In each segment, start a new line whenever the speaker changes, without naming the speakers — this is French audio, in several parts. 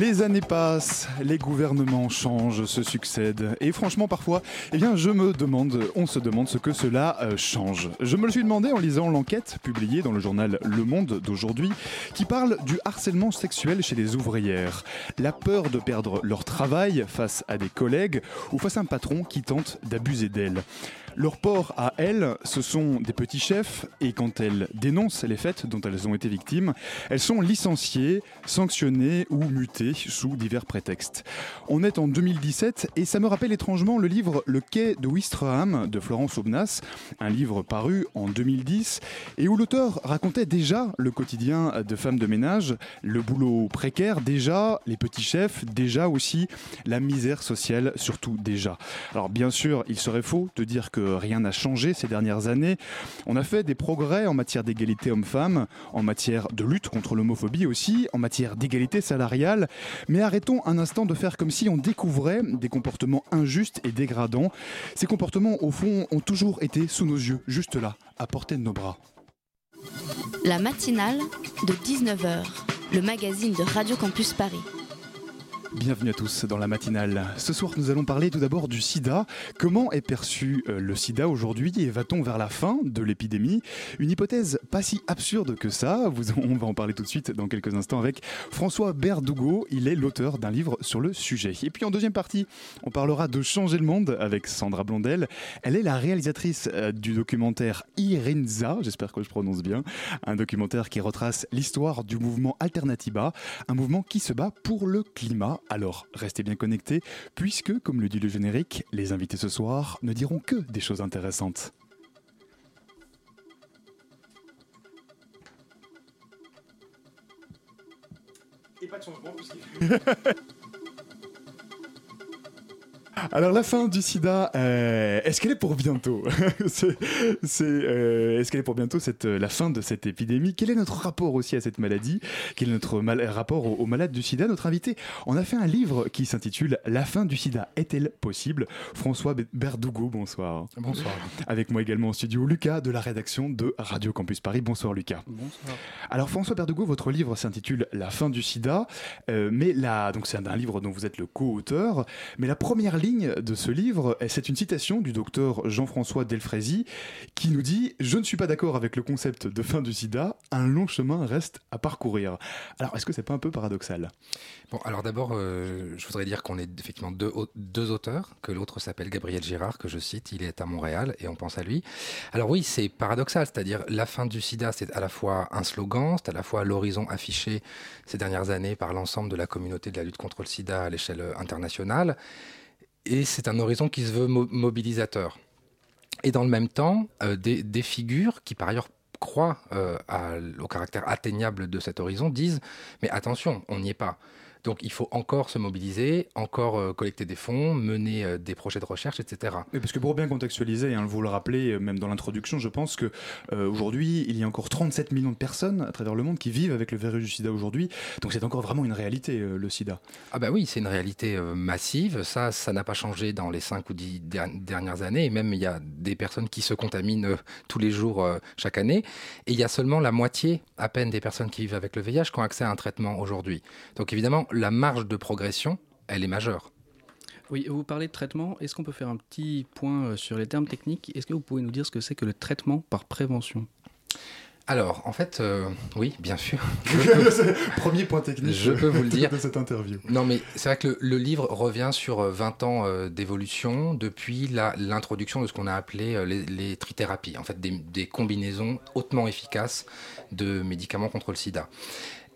Les années passent, les gouvernements changent, se succèdent, et franchement parfois, eh bien, je me demande, on se demande ce que cela euh, change. Je me le suis demandé en lisant l'enquête publiée dans le journal Le Monde d'aujourd'hui, qui parle du harcèlement sexuel chez les ouvrières, la peur de perdre leur travail face à des collègues ou face à un patron qui tente d'abuser d'elles. Leur port à elles, ce sont des petits chefs et quand elles dénoncent les faits dont elles ont été victimes, elles sont licenciées, sanctionnées ou mutées sous divers prétextes. On est en 2017 et ça me rappelle étrangement le livre Le quai de Wistreham de Florence Aubenas, un livre paru en 2010 et où l'auteur racontait déjà le quotidien de femmes de ménage, le boulot précaire déjà, les petits chefs déjà aussi, la misère sociale surtout déjà. Alors bien sûr, il serait faux de dire que rien n'a changé ces dernières années. On a fait des progrès en matière d'égalité homme-femme, en matière de lutte contre l'homophobie aussi, en matière d'égalité salariale. Mais arrêtons un instant de faire comme si on découvrait des comportements injustes et dégradants. Ces comportements, au fond, ont toujours été sous nos yeux, juste là, à portée de nos bras.
La matinale de 19h, le magazine de Radio Campus Paris.
Bienvenue à tous dans la matinale. Ce soir, nous allons parler tout d'abord du sida. Comment est perçu euh, le sida aujourd'hui et va-t-on vers la fin de l'épidémie? Une hypothèse pas si absurde que ça. on va en parler tout de suite dans quelques instants avec François Berdugo. Il est l'auteur d'un livre sur le sujet. Et puis en deuxième partie, on parlera de changer le monde avec Sandra Blondel. Elle est la réalisatrice euh, du documentaire Irinza, j'espère que je prononce bien, un documentaire qui retrace l'histoire du mouvement Alternativa, un mouvement qui se bat pour le climat alors restez bien connectés, puisque, comme le dit le générique, les invités ce soir ne diront que des choses intéressantes. Et pas de changement, Alors la fin du sida, euh, est-ce qu'elle est pour bientôt c'est, euh, Est-ce qu'elle est pour bientôt cette, la fin de cette épidémie? Quel est notre rapport aussi à cette maladie? Quel est notre rapport aux, malades du sida? Notre invité, on a fait un livre qui s'intitule La fin du sida est-elle possible? François Berdugo, bonsoir.
Bonsoir.
Avec moi également au studio Lucas de la rédaction de Radio Campus Paris. Bonsoir Lucas.
Bonsoir.
Alors François Berdugo, votre livre s'intitule La fin du sida, euh, mais là, donc c'est un livre dont vous êtes le co-auteur, mais la première de ce livre, c'est une citation du docteur Jean-François Delfrézy qui nous dit Je ne suis pas d'accord avec le concept de fin du sida, un long chemin reste à parcourir. Alors, est-ce que c'est pas un peu paradoxal?
Bon, alors d'abord, euh, je voudrais dire qu'on est effectivement deux, deux auteurs, que l'autre s'appelle Gabriel Girard, que je cite, il est à Montréal et on pense à lui. Alors oui, c'est paradoxal, c'est-à-dire la fin du sida, c'est à la fois un slogan, c'est à la fois l'horizon affiché ces dernières années par l'ensemble de la communauté de la lutte contre le sida à l'échelle internationale et c'est un horizon qui se veut mobilisateur. Et dans le même temps, euh, des, figures qui par ailleurs croient euh, au caractère atteignable de cet horizon disent mais attention, on n'y est pas. Donc il faut encore se mobiliser, encore euh, collecter des fonds, mener euh, des projets de recherche, etc.
Oui, parce que pour bien contextualiser, hein, vous le rappelez euh, même dans l'introduction, je pense que aujourd'hui il y a encore 37 millions de personnes à travers le monde qui vivent avec le virus du SIDA aujourd'hui. Donc c'est encore vraiment une réalité le SIDA.
Ah bah oui, c'est une réalité massive. Ça, ça n'a pas changé dans les 5 ou 10 dernières années. Et même il y a des personnes qui se contaminent tous les jours chaque année. Et il y a seulement la moitié à peine des personnes qui vivent avec le VIH qui ont accès à un traitement aujourd'hui. Donc évidemment, la marge de progression, elle est majeure.
Oui, vous parlez de traitement. Est-ce qu'on peut faire un petit point euh, sur les termes techniques? Est-ce que vous pouvez nous dire ce que c'est que le traitement par prévention?
Alors, en fait, euh, oui, bien sûr.
Premier point technique
je peux vous le dire.
de cette interview.
Non, mais c'est vrai que le, livre revient sur 20 euh, ans d'évolution depuis l'introduction de ce qu'on a appelé les, trithérapies, en fait des, des, combinaisons hautement efficaces de médicaments contre le sida.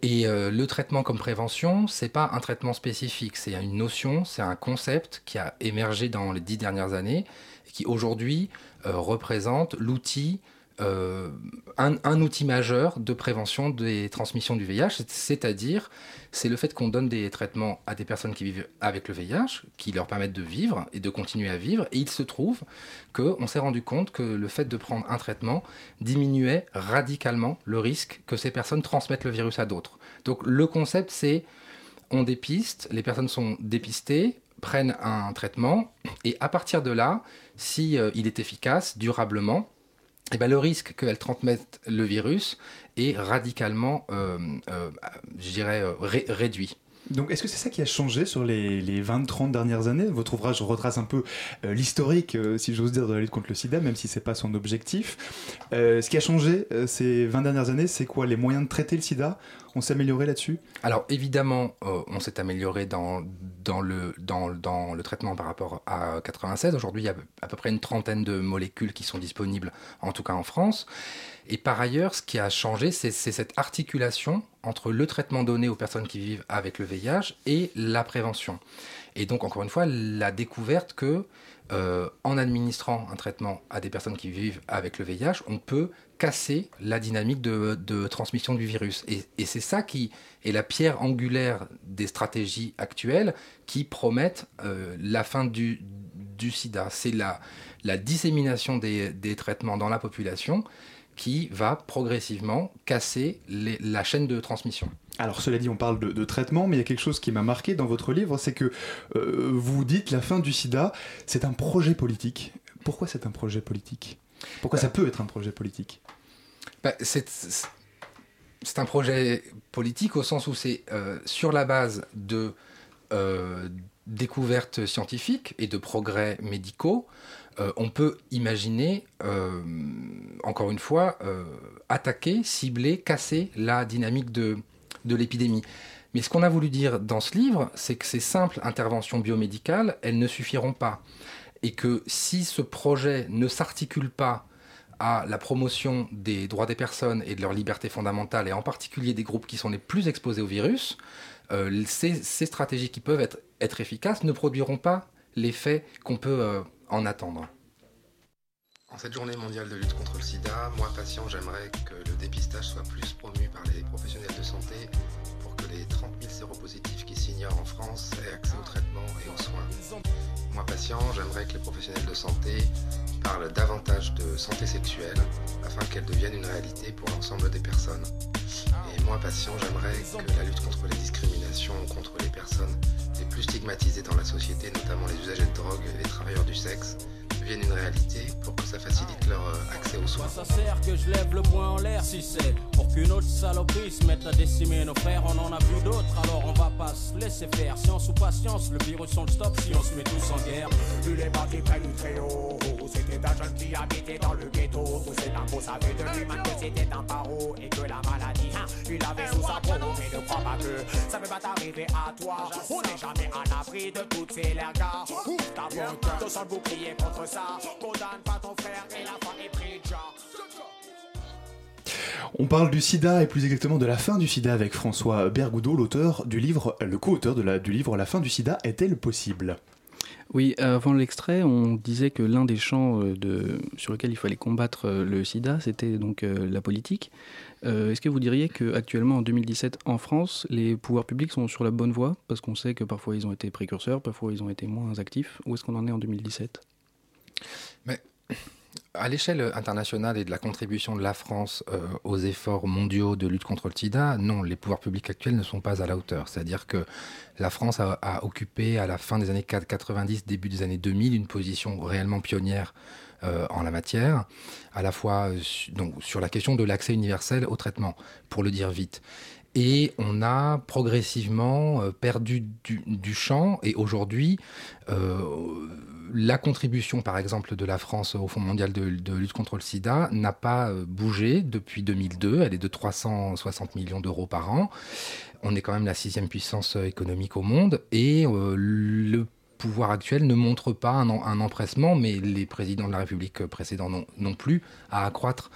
Et euh, le traitement comme prévention, c'est pas un traitement spécifique, c'est une notion, c'est un concept qui a émergé dans les dix dernières années et qui aujourd'hui euh, représente l'outil euh, un, outil majeur de prévention des transmissions du VIH, c'est-à-dire c'est le fait qu'on donne des traitements à des personnes qui vivent avec le VIH, qui leur permettent de vivre et de continuer à vivre. Et il se trouve qu'on s'est rendu compte que le fait de prendre un traitement diminuait radicalement le risque que ces personnes transmettent le virus à d'autres. Donc le concept, c'est on dépiste, les personnes sont dépistées, prennent un traitement, et à partir de là, si euh, il est efficace durablement, eh ben, le risque qu'elles transmettent le virus est radicalement, euh, euh, je dirais, réduit.
Donc, est-ce que c'est ça qui a changé sur les, les 20-30 dernières années? Votre ouvrage retrace un peu euh, l'historique, euh, si j'ose dire, de la lutte contre le sida, même si c'est pas son objectif. Euh, ce qui a changé ces 20 dernières années, c'est quoi? Les moyens de traiter le sida? On s'est amélioré là-dessus?
Alors, évidemment, on s'est amélioré dans, dans, le, dans, dans, le traitement par rapport à 96. Aujourd'hui, il y a à peu près une trentaine de molécules qui sont disponibles, en tout cas en France. Et par ailleurs, ce qui a changé, c'est cette articulation entre le traitement donné aux personnes qui vivent avec le VIH et la prévention. Et donc, encore une fois, la découverte que euh, en administrant un traitement à des personnes qui vivent avec le VIH, on peut casser la dynamique de, transmission du virus. Et, c'est ça qui est la pierre angulaire des stratégies actuelles qui promettent euh, la fin du, sida. C'est la, dissémination des, traitements dans la population qui va progressivement casser la chaîne de transmission.
Alors cela dit, on parle de, traitement, mais il y a quelque chose qui m'a marqué dans votre livre, c'est que euh, vous dites la fin du sida, c'est un projet politique. Pourquoi c'est un projet politique? Pourquoi ça bah. peut être un projet politique?
Bah, c'est, un projet politique au sens où c'est euh, sur la base de euh, découvertes scientifiques et de progrès médicaux, euh, on peut imaginer, euh, encore une fois, euh, attaquer, cibler, casser la dynamique de, l'épidémie. Mais ce qu'on a voulu dire dans ce livre, c'est que ces simples interventions biomédicales, elles ne suffiront pas. Et que si ce projet ne s'articule pas à la promotion des droits des personnes et de leurs libertés fondamentales, et en particulier des groupes qui sont les plus exposés au virus, ces, stratégies qui peuvent être efficaces ne produiront pas l'effet qu'on peut en attendre.
En cette journée mondiale de lutte contre le sida, moi patient, j'aimerais que le dépistage soit plus promu par les professionnels de santé les 30 000 séropositifs qui s'ignorent en France aient accès au traitement et aux soins. Moi patient, j'aimerais que les professionnels de santé parlent davantage de santé sexuelle afin qu'elle devienne une réalité pour l'ensemble des personnes. Et moi patient, j'aimerais que la lutte contre les discriminations contre les personnes les plus stigmatisées dans la société, notamment les usagers de drogue et les travailleurs du sexe, devienne une réalité pour que ça facilite leur euh, accès aux soins.
Que je lève le en l'air si c'est pour qu'une autre saloperie se mette à décimer nos frères. On en a vu d'autres, alors on va pas se laisser faire. Science ou patience, le virus on le stop si on se met tous en guerre.
Vu les bâtis près du très haut, c'était un jeune qui habitait dans le ghetto. Tous ces infos savaient de lui-même que c'était un paro et que la maladie, hein, il avait sous sa peau. Mais ne crois pas que ça peut pas t'arriver à toi. On n'est jamais à l'abri de toutes ces lergas. Ouvre ta boîte, te sens le bouclier contre ça.
On parle du sida et plus exactement de la fin du sida avec François Bergoudot, l'auteur du livre, le co-auteur du livre La fin du sida est-elle possible?
Oui, avant l'extrait, on disait que l'un des champs euh, sur lesquels il fallait combattre euh, le sida, c'était donc euh, la politique. Est-ce que vous diriez qu'actuellement, en 2017, en France, les pouvoirs publics sont sur la bonne voie? Parce qu'on sait que parfois ils ont été précurseurs, parfois ils ont été moins actifs. Où est-ce qu'on en est en 2017
mais à l'échelle internationale et de la contribution de la France euh, aux efforts mondiaux de lutte contre le sida, non, les pouvoirs publics actuels ne sont pas à la hauteur. C'est-à-dire que la France a, occupé à la fin des années 90, début des années 2000, une position réellement pionnière euh, en la matière, à la fois sur la question de l'accès universel au traitement, pour le dire vite. Et on a progressivement perdu du, champ, et aujourd'hui, la contribution, par exemple, de la France au Fonds mondial de, lutte contre le sida n'a pas euh, bougé depuis 2002. Elle est de 360 millions d'euros par an. On est quand même la sixième puissance euh, économique au monde et euh, le pouvoir actuel ne montre pas un, empressement, mais les présidents de la République précédents non, plus, à accroître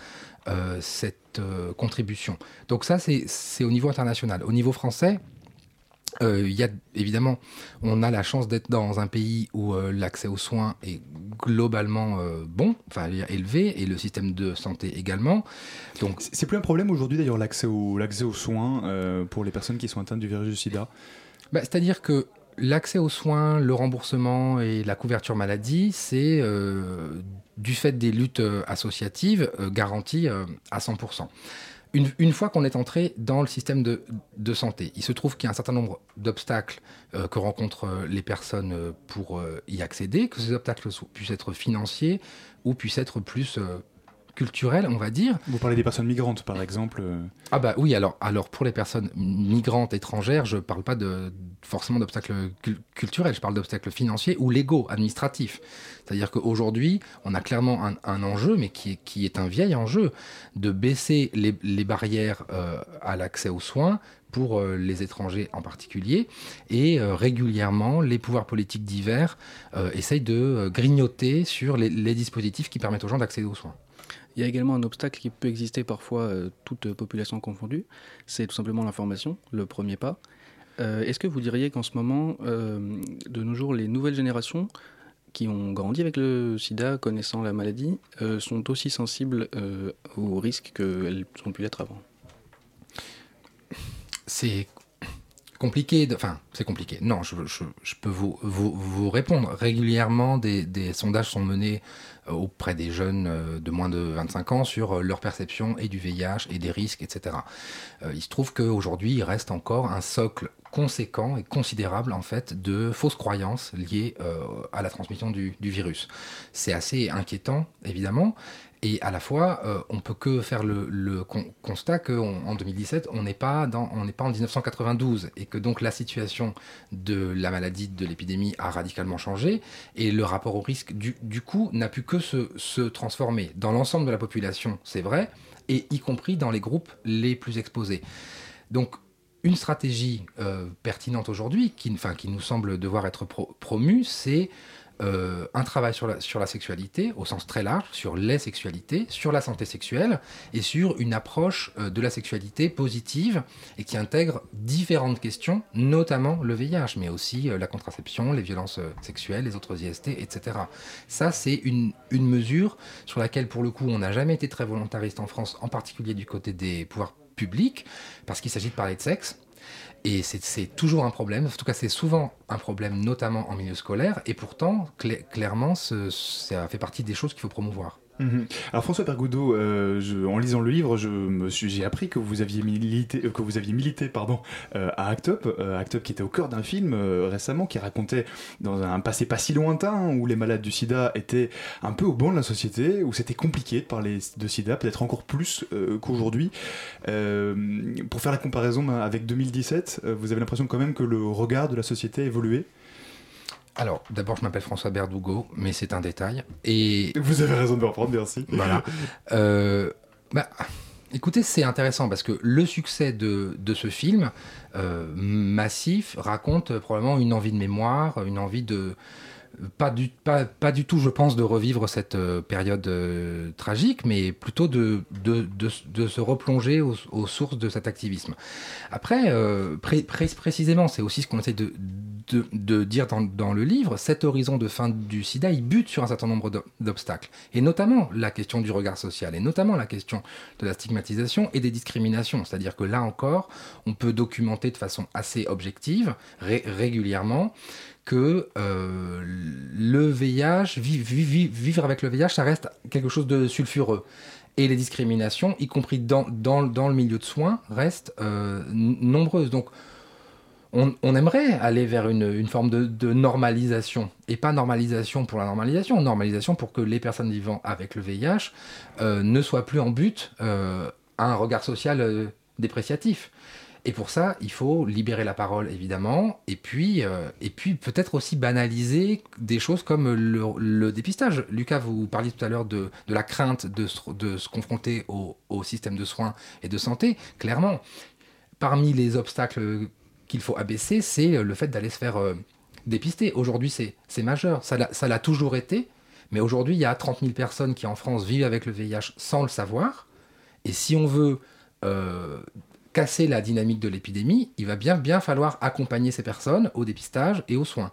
cette contribution. Donc ça, c'est au niveau international. Au niveau français, euh, y a évidemment, on a la chance d'être dans un pays où euh, l'accès aux soins est globalement euh, bon, enfin élevé, et le système de santé également. Donc
c'est plus un problème aujourd'hui d'ailleurs l'accès aux, l'accès aux soins euh, pour les personnes qui sont atteintes du virus du SIDA?
Bah, c'est-à-dire que l'accès aux soins, le remboursement et la couverture maladie, c'est euh, du fait des luttes associatives garanties à 100% une, fois qu'on est entré dans le système de, santé, il se trouve qu'il y a un certain nombre d'obstacles euh, que rencontrent euh, les personnes euh, pour y accéder, que ces obstacles puissent être financiers ou puissent être plus culturel, on va dire.
Vous parlez des personnes migrantes, par exemple euh.
Ah bah oui, alors, alors pour les personnes migrantes étrangères, je ne parle pas de, forcément d'obstacles culturels, je parle d'obstacles financiers ou légaux, administratifs. C'est-à-dire qu'aujourd'hui, on a clairement un, enjeu, mais qui est, qui est, un vieil enjeu, de baisser les, les barrières euh, à l'accès aux soins pour euh, les étrangers en particulier. Et régulièrement, les pouvoirs politiques divers essayent de grignoter sur les, les dispositifs qui permettent aux gens d'accéder aux soins.
Il y a également un obstacle qui peut exister parfois, euh, toute population confondue, c'est tout simplement l'information, le premier pas. Euh, est-ce que vous diriez qu'en ce moment, euh, de nos jours, les nouvelles générations qui ont grandi avec le sida, connaissant la maladie, sont aussi sensibles aux risques qu'elles ont pu l'être avant?
Compliqué. Enfin, c'est compliqué. Non, je, peux vous, répondre. Régulièrement, des, sondages sont menés euh, auprès des jeunes euh, de moins de 25 ans sur euh, leur perception et du VIH et des risques, etc. Il se trouve qu'aujourd'hui, il reste encore un socle conséquent et considérable en fait de fausses croyances liées à la transmission du, du virus. C'est assez inquiétant évidemment et à la fois, euh, on peut que faire le, constat qu'en 2017, on n'est pas, pas en 1992 et que donc la situation de la maladie, de l'épidémie a radicalement changé et le rapport au risque du, coup n'a pu que se, transformer. Dans l'ensemble de la population, c'est vrai, et y compris dans les groupes les plus exposés. Donc une stratégie euh, pertinente aujourd'hui, qui, nous semble devoir être promue, c'est euh, un travail sur la, sexualité au sens très large, sur les sexualités, sur la santé sexuelle et sur une approche euh, de la sexualité positive et qui intègre différentes questions, notamment le VIH, mais aussi la contraception, les violences sexuelles, les autres IST, etc. Ça, c'est une, une mesure sur laquelle, pour le coup, on n'a jamais été très volontariste en France, en particulier du côté des pouvoirs publics, parce qu'il s'agit de parler de sexe. Et c'est toujours un problème, en tout cas c'est souvent un problème, notamment en milieu scolaire, et pourtant, clairement, ça fait partie des choses qu'il faut promouvoir.
Mhm. Alors François Pergoudot, euh, en lisant le livre, j'ai appris que vous aviez milité, euh, que vous aviez milité pardon, euh, à Act Up, Act Up qui était au cœur d'un film récemment qui racontait dans un passé pas si lointain où les malades du sida étaient un peu au banc de la société, où c'était compliqué de parler de sida, peut-être encore plus qu'aujourd'hui. pour faire la comparaison avec 2017, vous avez l'impression quand même que le regard de la société a évolué?
Alors, d'abord, je m'appelle François Berdougo, mais c'est un détail. Et
vous avez raison de me reprendre, merci.
Voilà. Euh, bah, écoutez, c'est intéressant parce que le succès de, ce film euh, massif raconte probablement une envie de mémoire, une envie de pas du, pas, pas du tout, je pense, de revivre cette euh, période tragique, mais plutôt de, de, de, se replonger aux, sources de cet activisme. Après, précisément, c'est aussi ce qu'on essaie de, de, dire dans, le livre, cet horizon de fin du sida, il bute sur un certain nombre d'obstacles. Et notamment la question du regard social, et notamment la question de la stigmatisation et des discriminations. C'est-à-dire que là encore, on peut documenter de façon assez objective, régulièrement, que euh, le VIH, vivre avec le VIH, ça reste quelque chose de sulfureux. Et les discriminations, y compris dans, dans, le milieu de soins, restent euh, nombreuses. Donc, on, aimerait aller vers une, forme de, normalisation. Et pas normalisation pour la normalisation, normalisation pour que les personnes vivant avec le VIH euh, ne soient plus en but à un regard social dépréciatif. Et pour ça, il faut libérer la parole, évidemment, et puis, et puis peut-être aussi banaliser des choses comme le, dépistage. Lucas, vous parliez tout à l'heure de, la crainte de, se confronter au, système de soins et de santé. Clairement, parmi les obstacles qu'il faut abaisser, c'est euh, le fait d'aller se faire euh, dépister. Aujourd'hui, c'est majeur. Ça l'a toujours été. Mais aujourd'hui, il y a 30 000 personnes qui en France vivent avec le VIH sans le savoir. Et si on veut euh, casser la dynamique de l'épidémie, il va bien, bien falloir accompagner ces personnes au dépistage et aux soins.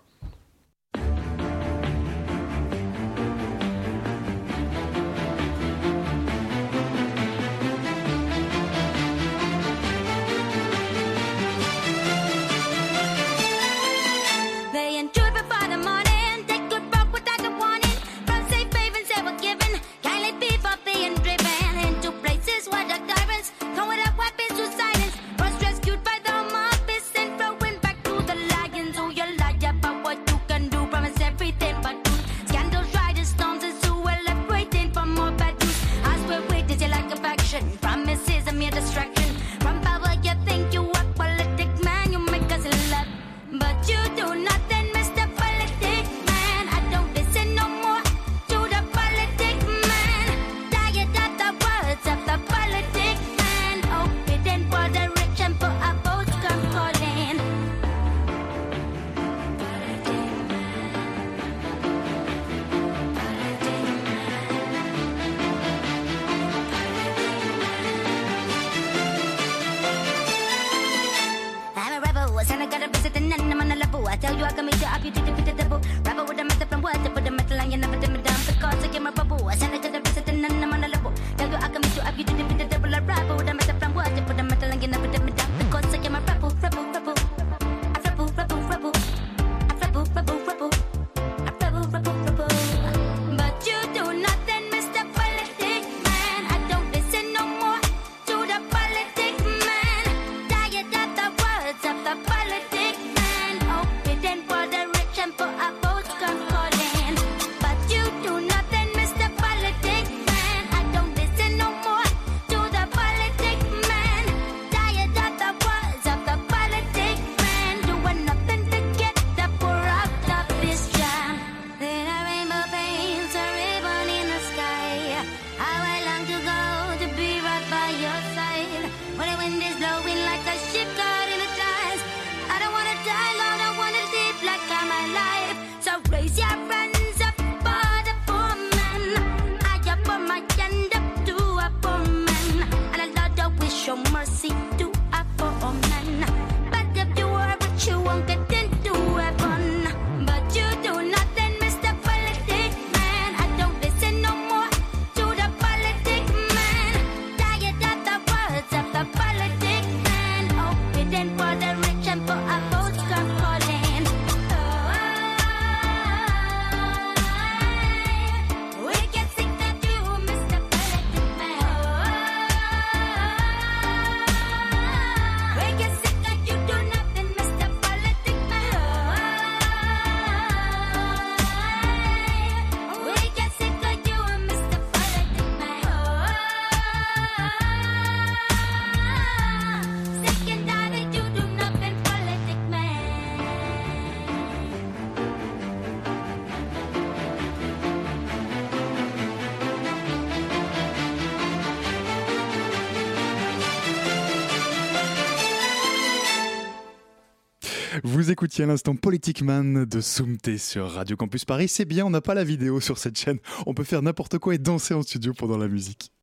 Écoutiez à l'instant Politic Man de Soumté sur Radio Campus Paris. C'est bien, on n'a pas la vidéo sur cette chaîne. On peut faire n'importe quoi et danser en studio pendant la musique.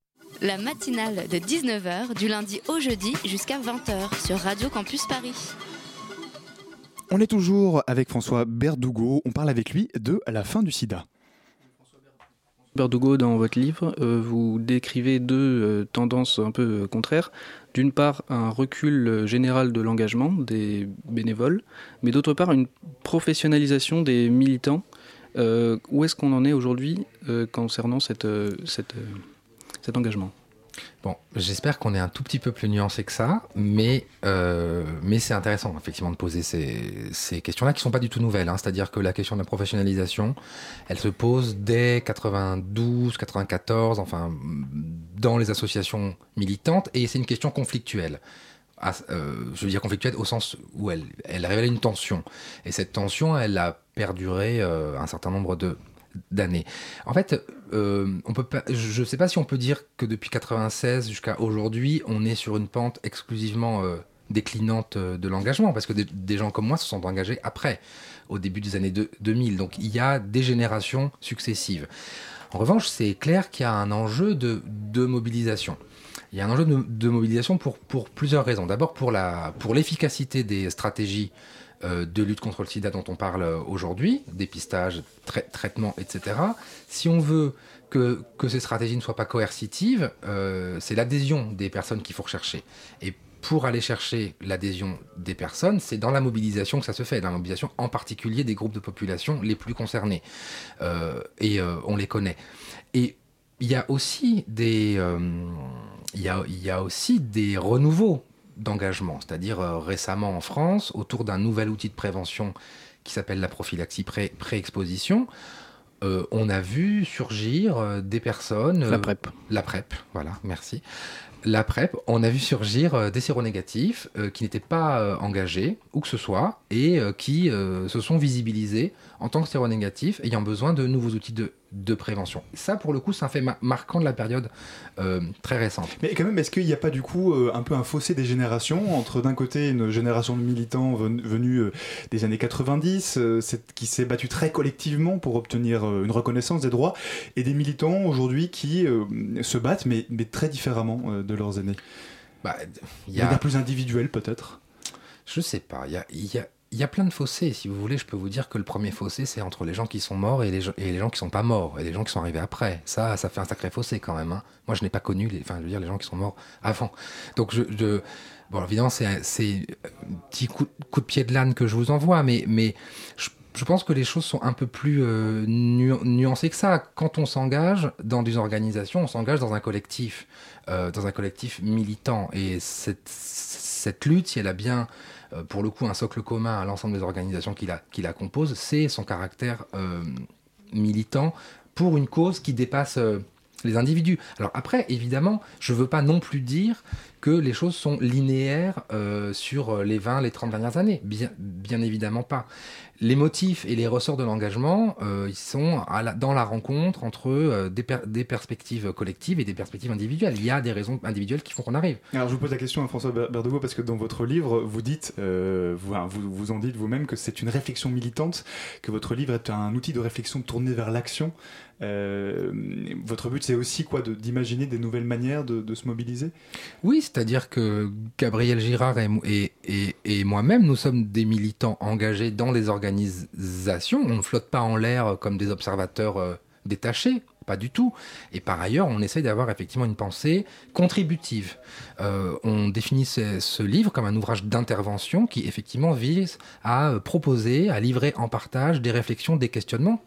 La matinale de 19h du lundi au jeudi jusqu'à 20h sur Radio Campus Paris.
On est toujours avec François Berdougo. On parle avec lui de la fin du sida.
Berdugo, dans votre livre, euh, vous décrivez deux euh, tendances un peu euh, contraires. D'une part, un recul général de l'engagement des bénévoles, mais d'autre part, une professionnalisation des militants. où est-ce qu'on en est aujourd'hui concernant cet engagement?
Bon, j'espère qu'on est un tout petit peu plus nuancé que ça, mais, euh, mais c'est intéressant effectivement de poser ces, ces questions-là qui ne sont pas du tout nouvelles. Hein. C'est-à-dire que la question de la professionnalisation, elle se pose dès 92, 94, enfin dans les associations militantes, et c'est une question conflictuelle. Ah, euh, je veux dire conflictuelle au sens où elle, révèle une tension. Et cette tension, elle a perduré euh, un certain nombre de, d'années. En fait, euh, on peut je ne sais pas si on peut dire que depuis 96 jusqu'à aujourd'hui, on est sur une pente exclusivement euh, déclinante euh, de l'engagement, parce que des, gens comme moi se sont engagés après, au début des années 2000. Donc il y a des générations successives. En revanche, c'est clair qu'il y a un enjeu de, mobilisation. Il y a un enjeu de, mobilisation pour, plusieurs raisons. D'abord pour l'efficacité des stratégies de lutte contre le sida dont on parle aujourd'hui, dépistage, traitement, etc. Si on veut que, ces stratégies ne soient pas coercitives, euh, c'est l'adhésion des personnes qu'il faut rechercher. Et pour aller chercher l'adhésion des personnes, c'est dans la mobilisation que ça se fait, dans la mobilisation en particulier des groupes de population les plus concernés. Euh, et on les connaît. Et il y a aussi des, il y a aussi des renouveaux d'engagement. C'est-à-dire euh, récemment en France, autour d'un nouvel outil de prévention qui s'appelle la prophylaxie pré-exposition, euh, on a vu surgir euh, des personnes...
la PrEP.
La PrEP, voilà, merci. La PrEP, on a vu surgir des séronégatifs qui n'étaient pas engagés, où que ce soit, et qui se sont visibilisés en tant que séronégatifs, ayant besoin de nouveaux outils de de prévention. Ça, pour le coup, c'est un fait marquant de la période euh, très récente.
Mais quand même, est-ce qu'il n'y a pas du coup euh, un peu un fossé des générations entre d'un côté une génération de militants venus euh, des années 90, qui s'est battue très collectivement pour obtenir une reconnaissance des droits, et des militants aujourd'hui qui se battent, mais, mais très différemment de leurs aînés? Bah, Il y a... plus individuel peut-être?
Je sais pas. Il y a, y a il y a plein de fossés. Si vous voulez, je peux vous dire que le premier fossé, c'est entre les gens qui sont morts et les, gens, et les qui sont pas morts, et les gens qui sont arrivés après. Ça, ça fait un sacré fossé quand même. Hein. Moi, je n'ai pas connu les, enfin, je veux dire, les gens qui sont morts avant. Donc, bon, évidemment, c'est un petit coup, de pied de l'âne que je vous envoie, mais, je, pense que les choses sont un peu plus euh, nuancées que ça. Quand on s'engage dans des organisations, on s'engage dans un collectif, euh, dans un collectif militant. Et cette, cette lutte, si elle a bien euh, pour le coup un socle commun à l'ensemble des organisations qui la, composent, c'est son caractère euh, militant pour une cause qui dépasse euh, les individus. Alors après, évidemment, je ne veux pas non plus dire que les choses sont linéaires sur les 20, les 30 dernières années. Bien évidemment pas les motifs et les ressorts de l'engagement, euh, ils sont dans la rencontre entre euh, des, perspectives collectives et des perspectives individuelles. Il y a des raisons individuelles qui font qu'on arrive.
Alors je vous pose la question à François Berdegot parce que dans votre livre, vous dites, euh, vous, vous, vous, en dites vous-même que c'est une réflexion militante, que votre livre est un outil de réflexion tourné vers l'action. votre but, c'est aussi quoi, d'imaginer des nouvelles manières de, se mobiliser?
Oui, c'est-à-dire que Gabriel Girard et, et, et moi-même, nous sommes des militants engagés dans les organisations On ne flotte pas en l'air comme des observateurs euh, détachés, pas du tout. Et par ailleurs, on essaye d'avoir effectivement une pensée contributive. Euh, on définit ce, livre comme un ouvrage d'intervention qui effectivement vise à euh, proposer, à livrer en partage des réflexions, des questionnements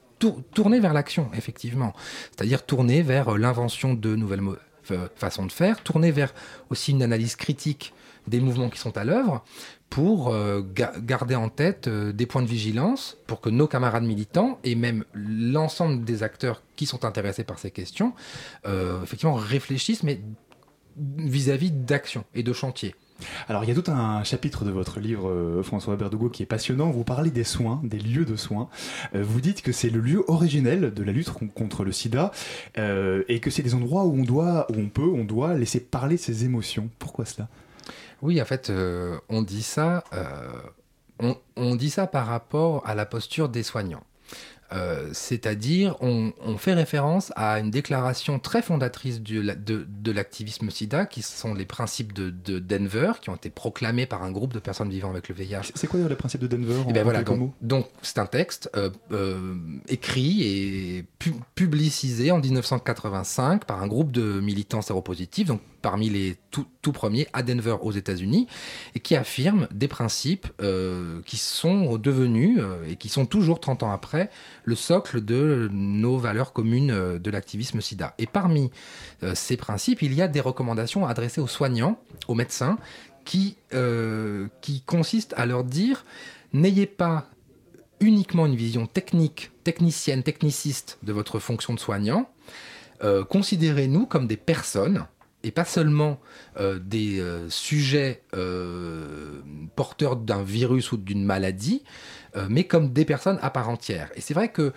tournés vers l'action, effectivement. C'est-à-dire tournés vers l'invention de nouvelles façons de faire, tournés vers aussi une analyse critique des mouvements qui sont à l'œuvre, pour euh, garder en tête euh, des points de vigilance pour que nos camarades militants et même l'ensemble des acteurs qui sont intéressés par ces questions, euh, effectivement, réfléchissent, mais vis-à-vis d'actions et de chantiers.
Alors il y a tout un chapitre de votre livre, François Berdugo, qui est passionnant. Vous parlez des soins, des lieux de soins. vous dites que c'est le lieu originel de la lutte contre le sida et que c'est des endroits où on doit, où on peut, on doit laisser parler ses émotions. Pourquoi cela?
Oui, en fait, euh, on dit ça euh, on, on dit ça par rapport à la posture des soignants. Euh, c'est-à-dire, on, fait référence à une déclaration très fondatrice de, de, l'activisme SIDA, qui sont les principes de, Denver, qui ont été proclamés par un groupe de personnes vivant avec le VIH.
C'est quoi les principes de Denver
et eh ben voilà, donc, c'est un texte euh, euh, écrit et publicisé en 1985 par un groupe de militants séropositifs, donc parmi les tout, premiers à Denver aux États-Unis, et qui affirme des principes euh, qui sont devenus euh, et qui sont toujours 30 ans après le socle de nos valeurs communes euh, de l'activisme SIDA. Et parmi ces principes, il y a des recommandations adressées aux soignants, aux médecins, qui, qui consistent à leur dire n'ayez pas uniquement une vision technique, technicienne, techniciste de votre fonction de soignant. Considérez-nous comme des personnes et pas seulement euh, des euh, sujets euh, porteurs d'un virus ou d'une maladie, mais comme des personnes à part entière. Et c'est vrai que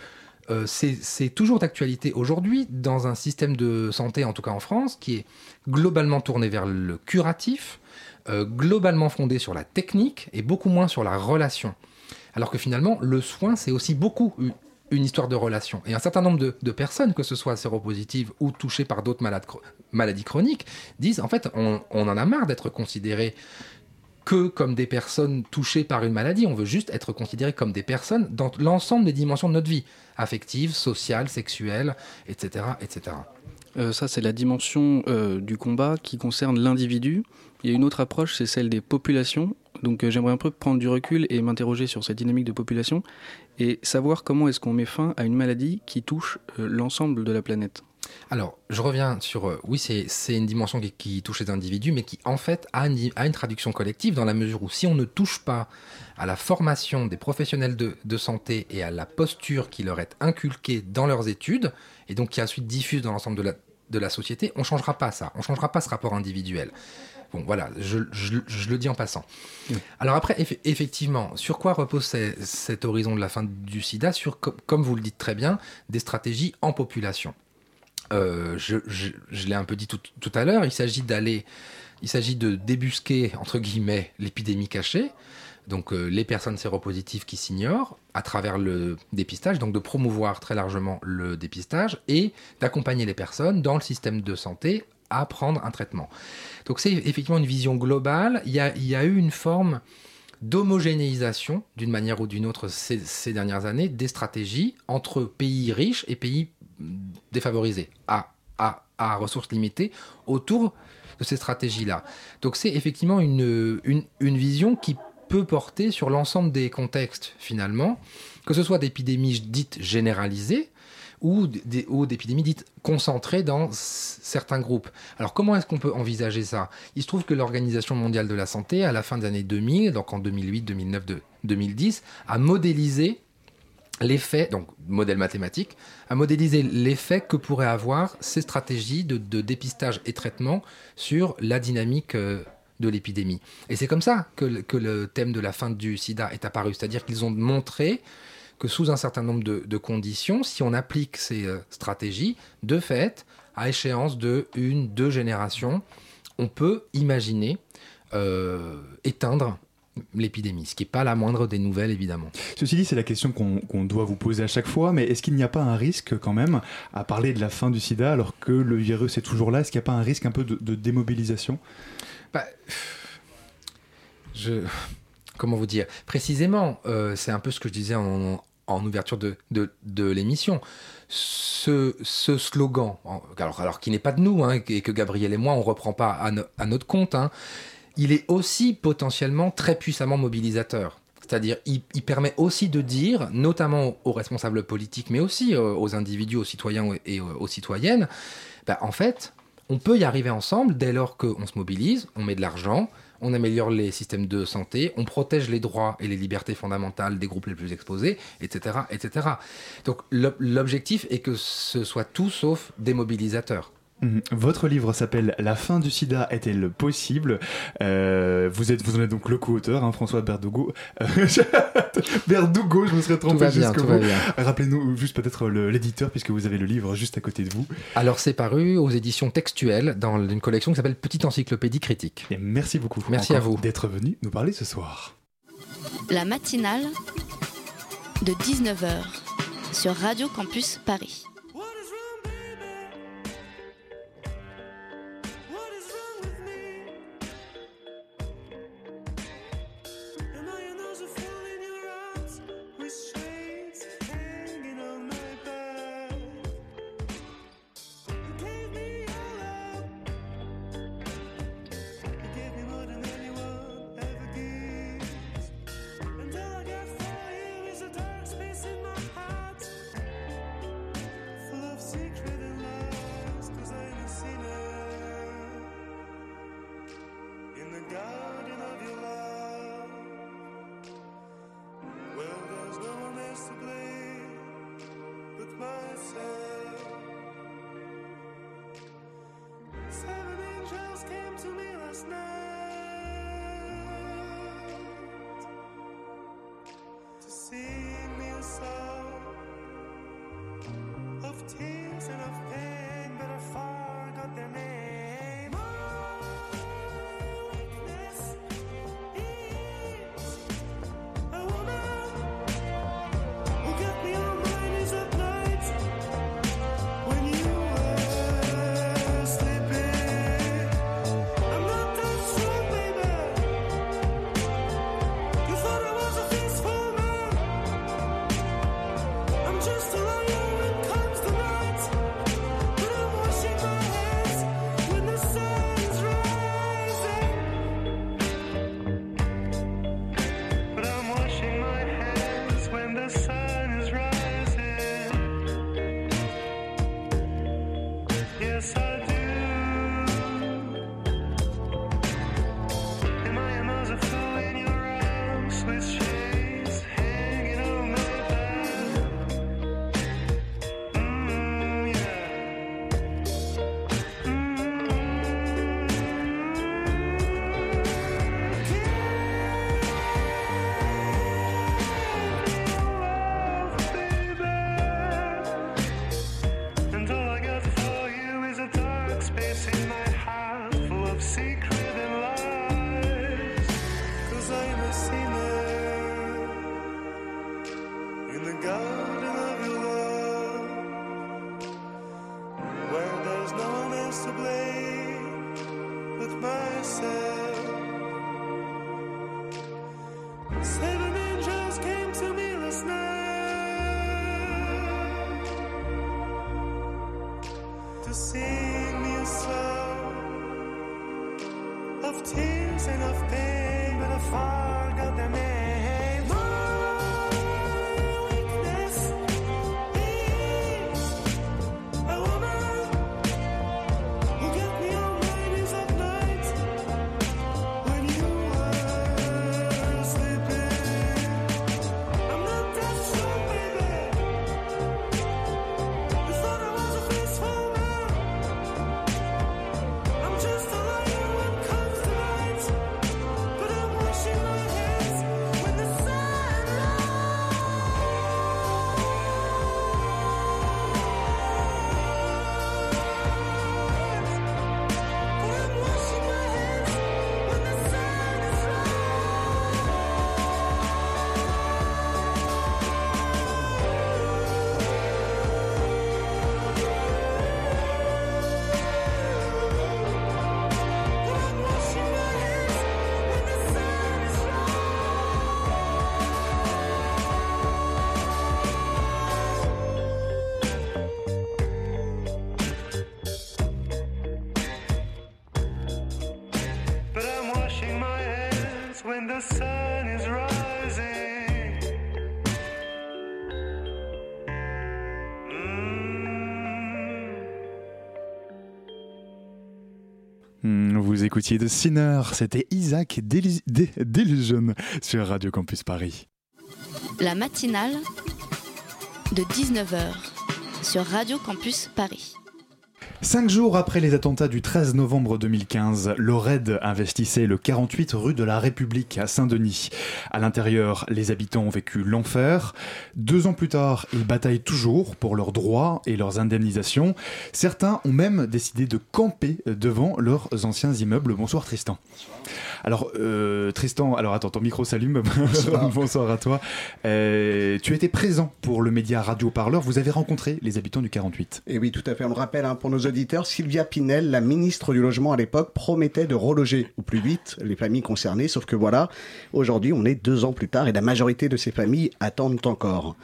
c'est toujours d'actualité aujourd'hui dans un système de santé, en tout cas en France, qui est globalement tourné vers le curatif, globalement fondé sur la technique et beaucoup moins sur la relation. Alors que finalement, le soin, c'est aussi beaucoup une histoire de relation. Et un certain nombre de, personnes, que ce soit séropositives ou touchées par d'autres maladies chroniques, disent en fait, on, en a marre d'être considérés que comme des personnes touchées par une maladie. On veut juste être considérés comme des personnes dans l'ensemble des dimensions de notre vie, affective, sociale, sexuelle, etc. etc.
Euh, ça, c'est la dimension euh, du combat qui concerne l'individu. Il y a une autre approche, c'est celle des populations. Donc euh, j'aimerais un peu prendre du recul et m'interroger sur cette dynamique de population et savoir comment est-ce qu'on met fin à une maladie qui touche euh, l'ensemble de la planète.
Alors, je reviens sur... Euh, oui, c'est une dimension qui, touche les individus, mais qui en fait a une, traduction collective dans la mesure où si on ne touche pas à la formation des professionnels de, de santé et à la posture qui leur est inculquée dans leurs études, et donc qui ensuite diffuse dans l'ensemble de la, de la société, on ne changera pas ça, on ne changera pas ce rapport individuel. Bon, voilà, je, le dis en passant. Alors après, effectivement, sur quoi repose cet horizon de la fin du sida? Sur, comme vous le dites très bien, des stratégies en population. Euh, je, l'ai un peu dit tout, à l'heure, il s'agit d'aller, il s'agit de débusquer, entre guillemets, l'épidémie cachée, donc euh, les personnes séropositives qui s'ignorent à travers le dépistage, donc de promouvoir très largement le dépistage et d'accompagner les personnes dans le système de santé à prendre un traitement. Donc c'est effectivement une vision globale. Il y a, eu une forme d'homogénéisation, d'une manière ou d'une autre, ces, dernières années, des stratégies entre pays riches et pays défavorisés, à, ressources limitées, autour de ces stratégies-là. Donc c'est effectivement une, une, une vision qui peut porter sur l'ensemble des contextes, finalement, que ce soit d'épidémies dites généralisées, ou d'épidémies dites concentrées dans certains groupes. Alors comment est-ce qu'on peut envisager ça? Il se trouve que l'Organisation mondiale de la santé, à la fin des années 2000, donc en 2008, 2009, 2010, a modélisé l'effet, donc modèle mathématique, a modélisé l'effet que pourraient avoir ces stratégies de, dépistage et traitement sur la dynamique euh, de l'épidémie. Et c'est comme ça que, que, le thème de la fin du sida est apparu, c'est-à-dire qu'ils ont montré que sous un certain nombre de, conditions, si on applique ces euh, stratégies, de fait, à échéance de une, deux générations, on peut imaginer euh, éteindre l'épidémie, ce qui n'est pas la moindre des nouvelles, évidemment.
Ceci dit, c'est la question qu'on doit vous poser à chaque fois, mais est-ce qu'il n'y a pas un risque quand même à parler de la fin du sida alors que le virus est toujours là Est-ce qu'il n'y a pas un risque un peu de, démobilisation?
Bah, je... Comment vous dire? Précisément, euh, c'est un peu ce que je disais en, en ouverture de, de, l'émission. Ce, ce, slogan, alors, alors qui n'est pas de nous, hein, et que Gabriel et moi, on reprend pas à, notre compte, hein, il est aussi potentiellement très puissamment mobilisateur. C'est-à-dire, il, permet aussi de dire, notamment aux responsables politiques, mais aussi euh, aux individus, aux citoyens et aux, citoyennes, bah, en fait, on peut y arriver ensemble dès lors qu'on se mobilise, on met de l'argent, on améliore les systèmes de santé, on protège les droits et les libertés fondamentales des groupes les plus exposés, etc. etc. Donc l'objectif est que ce soit tout sauf démobilisateur.
Mhm. Votre livre s'appelle La fin du sida est-elle possible? Euh, vous, êtes, vous en êtes donc le co-auteur, hein, François Berdugo. Euh, Berdugo, je me serais trompé jusqu'au bout. Rappelez-nous juste peut-être l'éditeur, puisque vous avez le livre juste à côté de vous.
Alors c'est paru aux éditions textuelles dans une collection qui s'appelle Petite Encyclopédie Critique.
Et merci beaucoup.
Merci à vous
d'être venu nous parler ce soir.
La matinale de 19h sur Radio Campus Paris.
Écoutiez de Sinner, c'était Isaac Delusion sur Radio Campus Paris.
La matinale de 19h sur Radio Campus Paris.
Cinq jours après les attentats du 13 novembre 2015, le RAID investissait le 48 rue de la République à Saint-Denis. À l'intérieur, les habitants ont vécu l'enfer. Deux ans plus tard, ils bataillent toujours pour leurs droits et leurs indemnisations. Certains ont même décidé de camper devant leurs anciens immeubles. Bonsoir Tristan. Alors euh, Tristan, alors attends, ton micro s'allume. Bonsoir. à toi. Euh, tu étais présent pour le média Radio Parleur. Vous avez rencontré les habitants du 48.
Et oui, tout à fait. On le rappelle hein, pour nos Sylvia Pinel, la ministre du Logement à l'époque, promettait de reloger au plus vite les familles concernées. Sauf que voilà, aujourd'hui, on est deux ans plus tard et la majorité de ces familles attendent encore.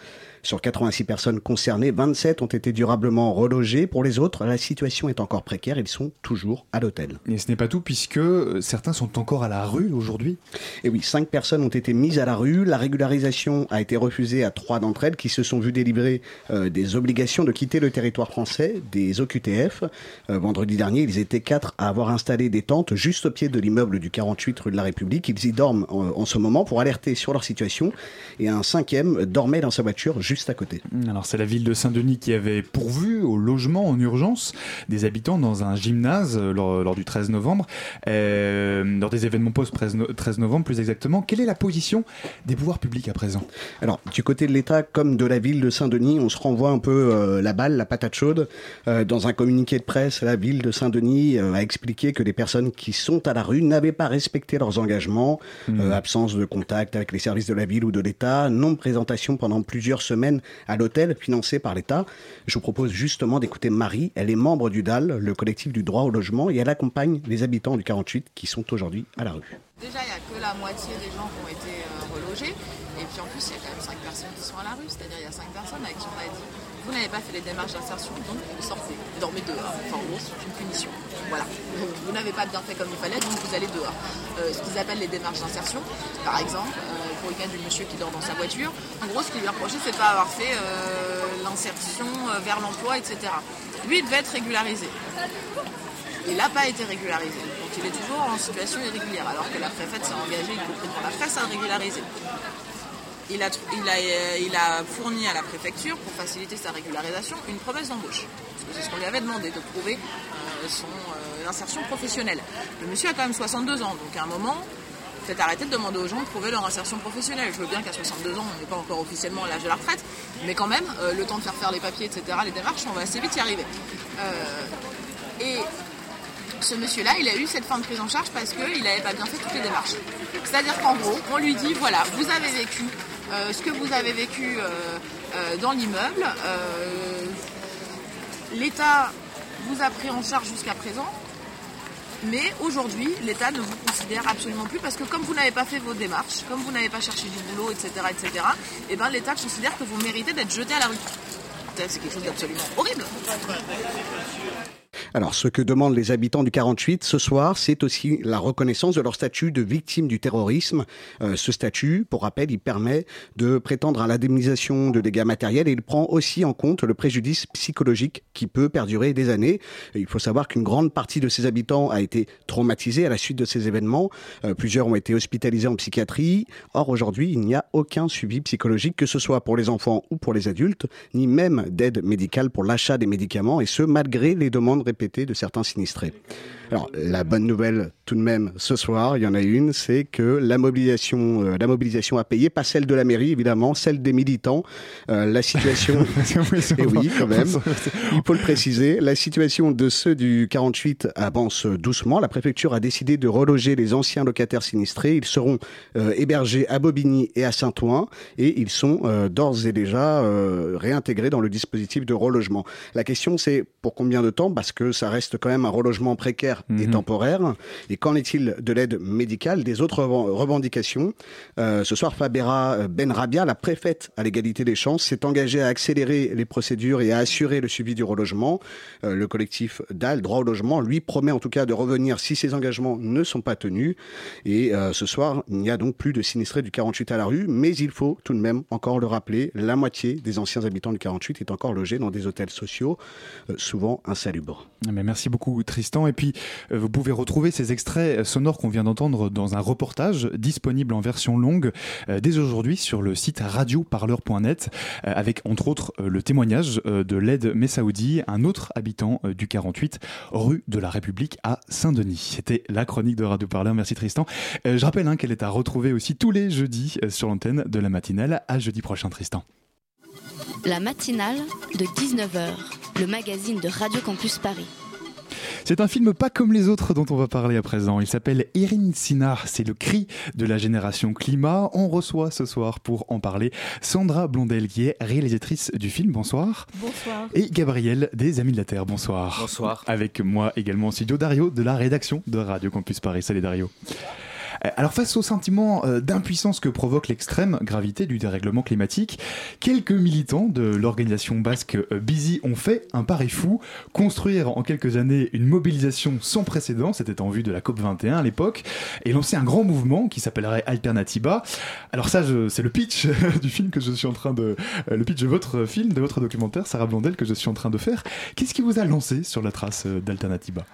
Sur 86 personnes concernées, 27 ont été durablement relogées. Pour les autres, la situation est encore précaire. Ils sont toujours à l'hôtel.
Et ce n'est pas tout, puisque euh, certains sont encore à la rue aujourd'hui.
Et oui, 5 personnes ont été mises à la rue. La régularisation a été refusée à 3 d'entre elles qui se sont vues délivrer euh, des obligations de quitter le territoire français, des OQTF. Euh, vendredi dernier, ils étaient 4 à avoir installé des tentes juste au pied de l'immeuble du 48 rue de la République. Ils y dorment en, en ce moment pour alerter sur leur situation. Et un cinquième dormait dans sa voiture juste à côté.
Alors c'est la ville de Saint-Denis qui avait pourvu au logement en urgence des habitants dans un gymnase euh, lors, du 13 novembre, euh, lors des événements post-13 novembre plus exactement. Quelle est la position des pouvoirs publics à présent?
Alors du côté de l'État comme de la ville de Saint-Denis, on se renvoie un peu euh, la balle, la patate chaude. dans un communiqué de presse, la ville de Saint-Denis a expliqué que les personnes qui sont à la rue n'avaient pas respecté leurs engagements, mmh. absence de contact avec les services de la ville ou de l'État, non présentation pendant plusieurs semaines à l'hôtel financé par l'État. Je vous propose justement d'écouter Marie. Elle est membre du DAL, le collectif du droit au logement, et elle accompagne les habitants du 48 qui sont aujourd'hui à la rue.
Déjà, il n'y a que la moitié des gens qui ont été euh, relogés. Et puis en plus, il y a quand même 5 personnes qui sont à la rue. C'est-à-dire, il y a 5 personnes avec qui on a dit vous n'avez pas fait les démarches d'insertion, donc vous sortez. Vous dormez dehors. En gros, c'est une punition. Voilà. vous n'avez pas bien fait comme il fallait, donc vous allez dehors. Euh, ce qu'ils appellent les démarches d'insertion, par exemple, euh, pour le cas du monsieur qui dort dans sa voiture, en gros, ce qu'il lui reprochait, c'est de pas avoir fait euh, l'insertion vers l'emploi, etc. Lui, il devait être régularisé. Il n'a pas été régularisé. Donc il est toujours en situation irrégulière, alors que la préfète s'est engagée, y compris dans la presse, à le régulariser il a, il, a, fourni à la préfecture, pour faciliter sa régularisation, une promesse d'embauche. C'est ce qu'on lui avait demandé, de prouver euh, son euh, insertion professionnelle. Le monsieur a quand même 62 ans, donc à un moment, peut-être arrêter de demander aux gens de prouver leur insertion professionnelle. Je veux bien qu'à 62 ans, on n'est pas encore officiellement à l'âge de la retraite, mais quand même, euh, le temps de faire faire les papiers, etc., les démarches, on va assez vite y arriver. et ce monsieur-là, il a eu cette fin de prise en charge parce qu'il n'avait pas bien fait toutes les démarches. C'est-à-dire qu'en gros, on lui dit, voilà, vous avez vécu euh, ce que vous avez vécu euh, euh, dans l'immeuble. L'État vous a pris en charge jusqu'à présent, mais aujourd'hui, l'État ne vous considère absolument plus parce que comme vous n'avez pas fait vos démarches, comme vous n'avez pas cherché du boulot, etc., etc., et ben l'État considère que vous méritez d'être jeté à la rue. C'est quelque chose d'absolument horrible.
Alors, ce que demandent les habitants du 48 ce soir, c'est aussi la reconnaissance de leur statut de victime du terrorisme. Euh, ce statut, pour rappel, il permet de prétendre à l'indemnisation de dégâts matériels et il prend aussi en compte le préjudice psychologique qui peut perdurer des années. il faut savoir qu'une grande partie de ces habitants a été traumatisée à la suite de ces événements. Euh, plusieurs ont été hospitalisés en psychiatrie. Or, aujourd'hui, il n'y a aucun suivi psychologique, que ce soit pour les enfants ou pour les adultes, ni même d'aide médicale pour l'achat des médicaments, et ce, malgré les demandes répétées de certains sinistrés. Alors, la bonne nouvelle, tout de même, ce soir, il y en a une, c'est que la mobilisation, euh, la mobilisation a payé, pas celle de la mairie, évidemment, celle des militants. Euh, la situation, et oui, quand même, il faut le préciser, la situation de ceux du 48 avance doucement. La préfecture a décidé de reloger les anciens locataires sinistrés. Ils seront euh, hébergés à Bobigny et à Saint-Ouen, et ils sont d'ores et déjà réintégrés dans le dispositif de relogement. La question, c'est pour combien de temps? Parce que ça reste quand même un relogement précaire et mhm. temporaire. Et qu'en est-il de l'aide médicale, des autres revendications? Euh, Ce soir, Fabera euh, Benrabia, la préfète à l'égalité des chances, s'est engagée à accélérer les procédures et à assurer le suivi du relogement. Euh, le collectif DAL, droit au logement, lui promet en tout cas de revenir si ces engagements ne sont pas tenus. Et ce soir, il n'y a donc plus de sinistrés du 48 à la rue, mais il faut tout de même encore le rappeler, la moitié des anciens habitants du 48 est encore logés dans des hôtels sociaux, souvent insalubres.
Mais merci beaucoup Tristan. Et puis Vous pouvez retrouver ces extraits sonores qu'on vient d'entendre dans un reportage disponible en version longue euh, dès aujourd'hui sur le site radioparleur.net euh, avec entre autres euh, le témoignage euh, de Led Messaoudi, un autre habitant euh, du 48 rue de la République à Saint-Denis. C'était la chronique de Radio Parleur. Merci Tristan. Euh, je rappelle hein, qu'elle est à retrouver aussi tous les jeudis euh, sur l'antenne de la matinale. À jeudi prochain Tristan.
La matinale de 19h, le magazine de Radio Campus Paris.
C'est un film pas comme les autres dont on va parler à présent. Il s'appelle Erin Sinar, c'est le cri de la génération climat. On reçoit ce soir pour en parler Sandra Blondel qui est réalisatrice du film. Bonsoir.
Bonsoir.
Et Gabriel des Amis de la Terre. Bonsoir.
Bonsoir.
Avec moi également en studio Dario de la rédaction de Radio Campus Paris. Salut Dario. Euh, Alors face au sentiment euh, d'impuissance que provoque l'extrême gravité du dérèglement climatique, quelques militants de l'organisation basque euh, Busy ont fait un pari fou, construire en quelques années une mobilisation sans précédent, c'était en vue de la COP21 à l'époque, et lancer un grand mouvement qui s'appellerait Alternativa. Alors ça, c'est le pitch du film que je suis en train de... le pitch de votre film, de votre documentaire, Sarah Blondel, que je suis en train de faire. Qu'est-ce qui vous a lancé sur la trace d'Alternativa?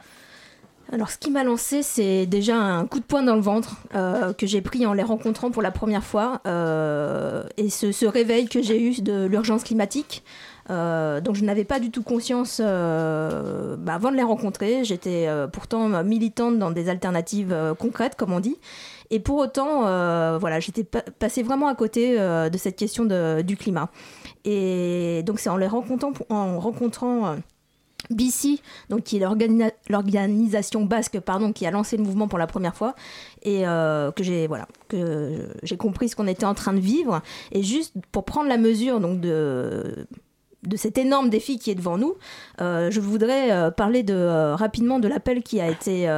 Alors, ce qui m'a lancé, c'est déjà un coup de poing dans le ventre euh, que j'ai pris en les rencontrant pour la première fois euh, et ce, réveil que j'ai eu de l'urgence climatique. Euh, donc, je n'avais pas du tout conscience euh, bah, avant de les rencontrer. J'étais pourtant militante dans des alternatives concrètes, comme on dit. Et pour autant, voilà, j'étais pa- passée vraiment à côté de cette question du climat. Et donc, c'est en les rencontrant, en rencontrant BC, donc qui est l'organi- l'organisation basque pardon, qui a lancé le mouvement pour la première fois, et euh, que j'ai voilà, que j'ai compris ce qu'on était en train de vivre. Et juste pour prendre la mesure donc de de cet énorme défi qui est devant nous, euh, je voudrais euh, parler de, euh, rapidement de l'appel qui a été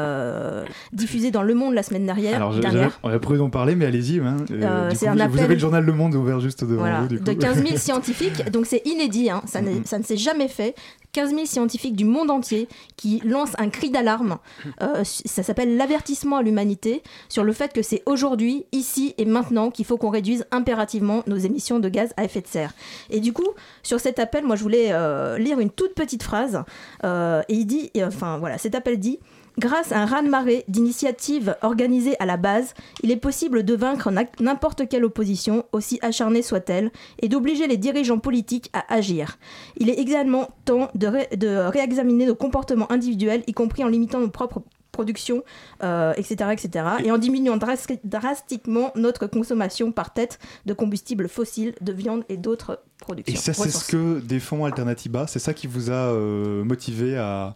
diffusé dans Le Monde la semaine dernière.
Alors, je-
dernière.
on aurait prévu d'en parler, mais allez-y. hein. Vous avez le journal Le Monde ouvert juste devant
Voilà,
vous. Du coup.
de 15 000 scientifiques, donc c'est inédit, hein, ça ne s'est jamais fait. 15 000 scientifiques du monde entier qui lancent un cri d'alarme. Euh, ça s'appelle l'avertissement à l'humanité sur le fait que c'est aujourd'hui, ici et maintenant qu'il faut qu'on réduise impérativement nos émissions de gaz à effet de serre. Et du coup, sur cet appel, moi je voulais euh, lire une toute petite phrase. Euh, et il dit, et, enfin voilà, cet appel dit. Grâce à un raz-de-marée d'initiatives organisées à la base, il est possible de vaincre n'importe quelle opposition, aussi acharnée soit-elle, et d'obliger les dirigeants politiques à agir. Il est également temps de, ré- de réexaminer nos comportements individuels, y compris en limitant nos propres productions, euh, etc., etc., et en diminuant dras- drastiquement notre consommation par tête de combustibles fossiles, de viande et d'autres productions.
Et ça, c'est ce que défend Alternativa. C'est ça qui vous a euh, motivé à,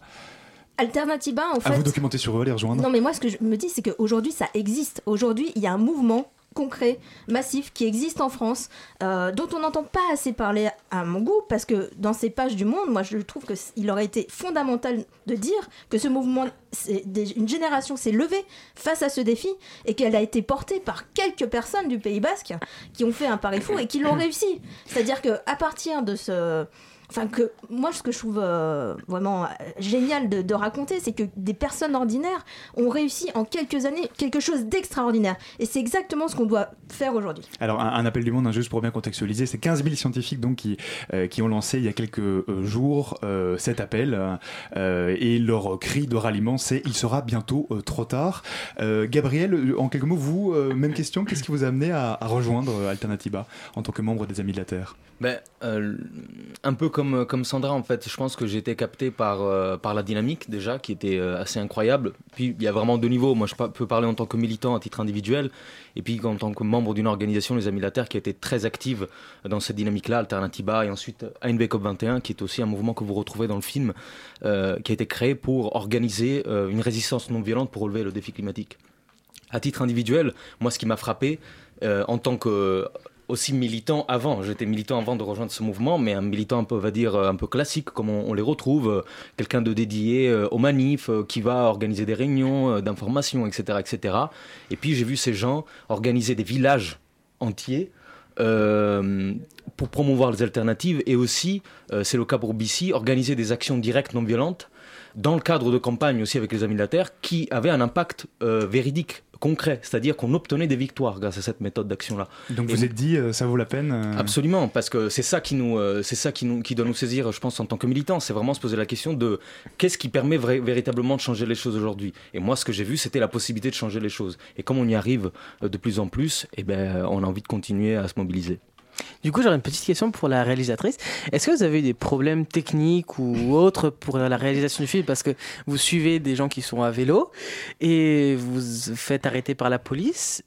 Alternativa, en
à
fait.
vous documenter sur eux, à les rejoindre
Non, mais moi, ce que je me dis, c'est qu'aujourd'hui, ça existe. Aujourd'hui, il y a un mouvement concret, massif, qui existe en France, euh, dont on n'entend pas assez parler à mon goût, parce que dans ces pages du monde, moi, je trouve qu'il aurait été fondamental de dire que ce mouvement, des- une génération s'est levée face à ce défi, et qu'elle a été portée par quelques personnes du Pays Basque qui ont fait un pari fou et qui l'ont réussi. C'est-à-dire que à partir de ce Enfin, que moi, ce que je trouve euh, vraiment euh, génial de, raconter, c'est que des personnes ordinaires ont réussi en quelques années quelque chose d'extraordinaire. Et c'est exactement ce qu'on doit faire aujourd'hui.
Alors, un, appel du monde, hein, juste pour bien contextualiser, c'est 15 000 scientifiques donc, qui, euh, qui ont lancé il y a quelques jours cet appel. et leur cri de ralliement, c'est il sera bientôt trop tard. Gabriel, en quelques mots, vous, même question, qu'est-ce qui vous a amené à, à rejoindre Alternativa en tant que membre des Amis de la Terre?
Ben, euh, un peu comme, comme Sandra, en fait, je pense que j'ai été capté par, euh, par la dynamique déjà, qui était euh, assez incroyable. Puis il y a vraiment deux niveaux. Moi, je peux parler en tant que militant à titre individuel, et puis en tant que membre d'une organisation, les Amis de la Terre, qui a été très active dans cette dynamique-là, Alternativa, et ensuite ANV COP21, qui est aussi un mouvement que vous retrouvez dans le film, qui a été créé pour organiser une résistance non violente pour relever le défi climatique. À titre individuel, moi, ce qui m'a frappé, en tant que aussi militant avant. J'étais militant avant de rejoindre ce mouvement, mais un militant un peu, va dire, un peu classique, comme on, les retrouve, euh, quelqu'un de dédié euh, aux manifs, euh, qui va organiser des réunions euh, d'information, etc., etc. Et puis j'ai vu ces gens organiser des villages entiers. euh, pour promouvoir les alternatives et aussi, euh, c'est le cas pour BC, organiser des actions directes non violentes dans le cadre de campagne aussi avec les Amis de la Terre, qui avaient un impact euh, véridique concret, c'est-à-dire qu'on obtenait des victoires grâce à cette méthode d'action-là.
Donc
Et
vous êtes dit, euh, ça vaut la peine euh,
Absolument, parce que c'est ça qui nous, euh, c'est ça qui nous, qui doit nous saisir, je pense, en tant que militants. C'est vraiment se poser la question de qu'est-ce qui permet véritablement de changer les choses aujourd'hui. Et moi, ce que j'ai vu, c'était la possibilité de changer les choses. Et comme on y arrive de plus en plus, eh ben, on a envie de continuer à se mobiliser.
Du coup, j'aurais une petite question pour la réalisatrice. Est-ce que vous avez eu des problèmes techniques ou autres pour la réalisation du film? Parce que vous suivez des gens qui sont à vélo et vous faites arrêter par la police.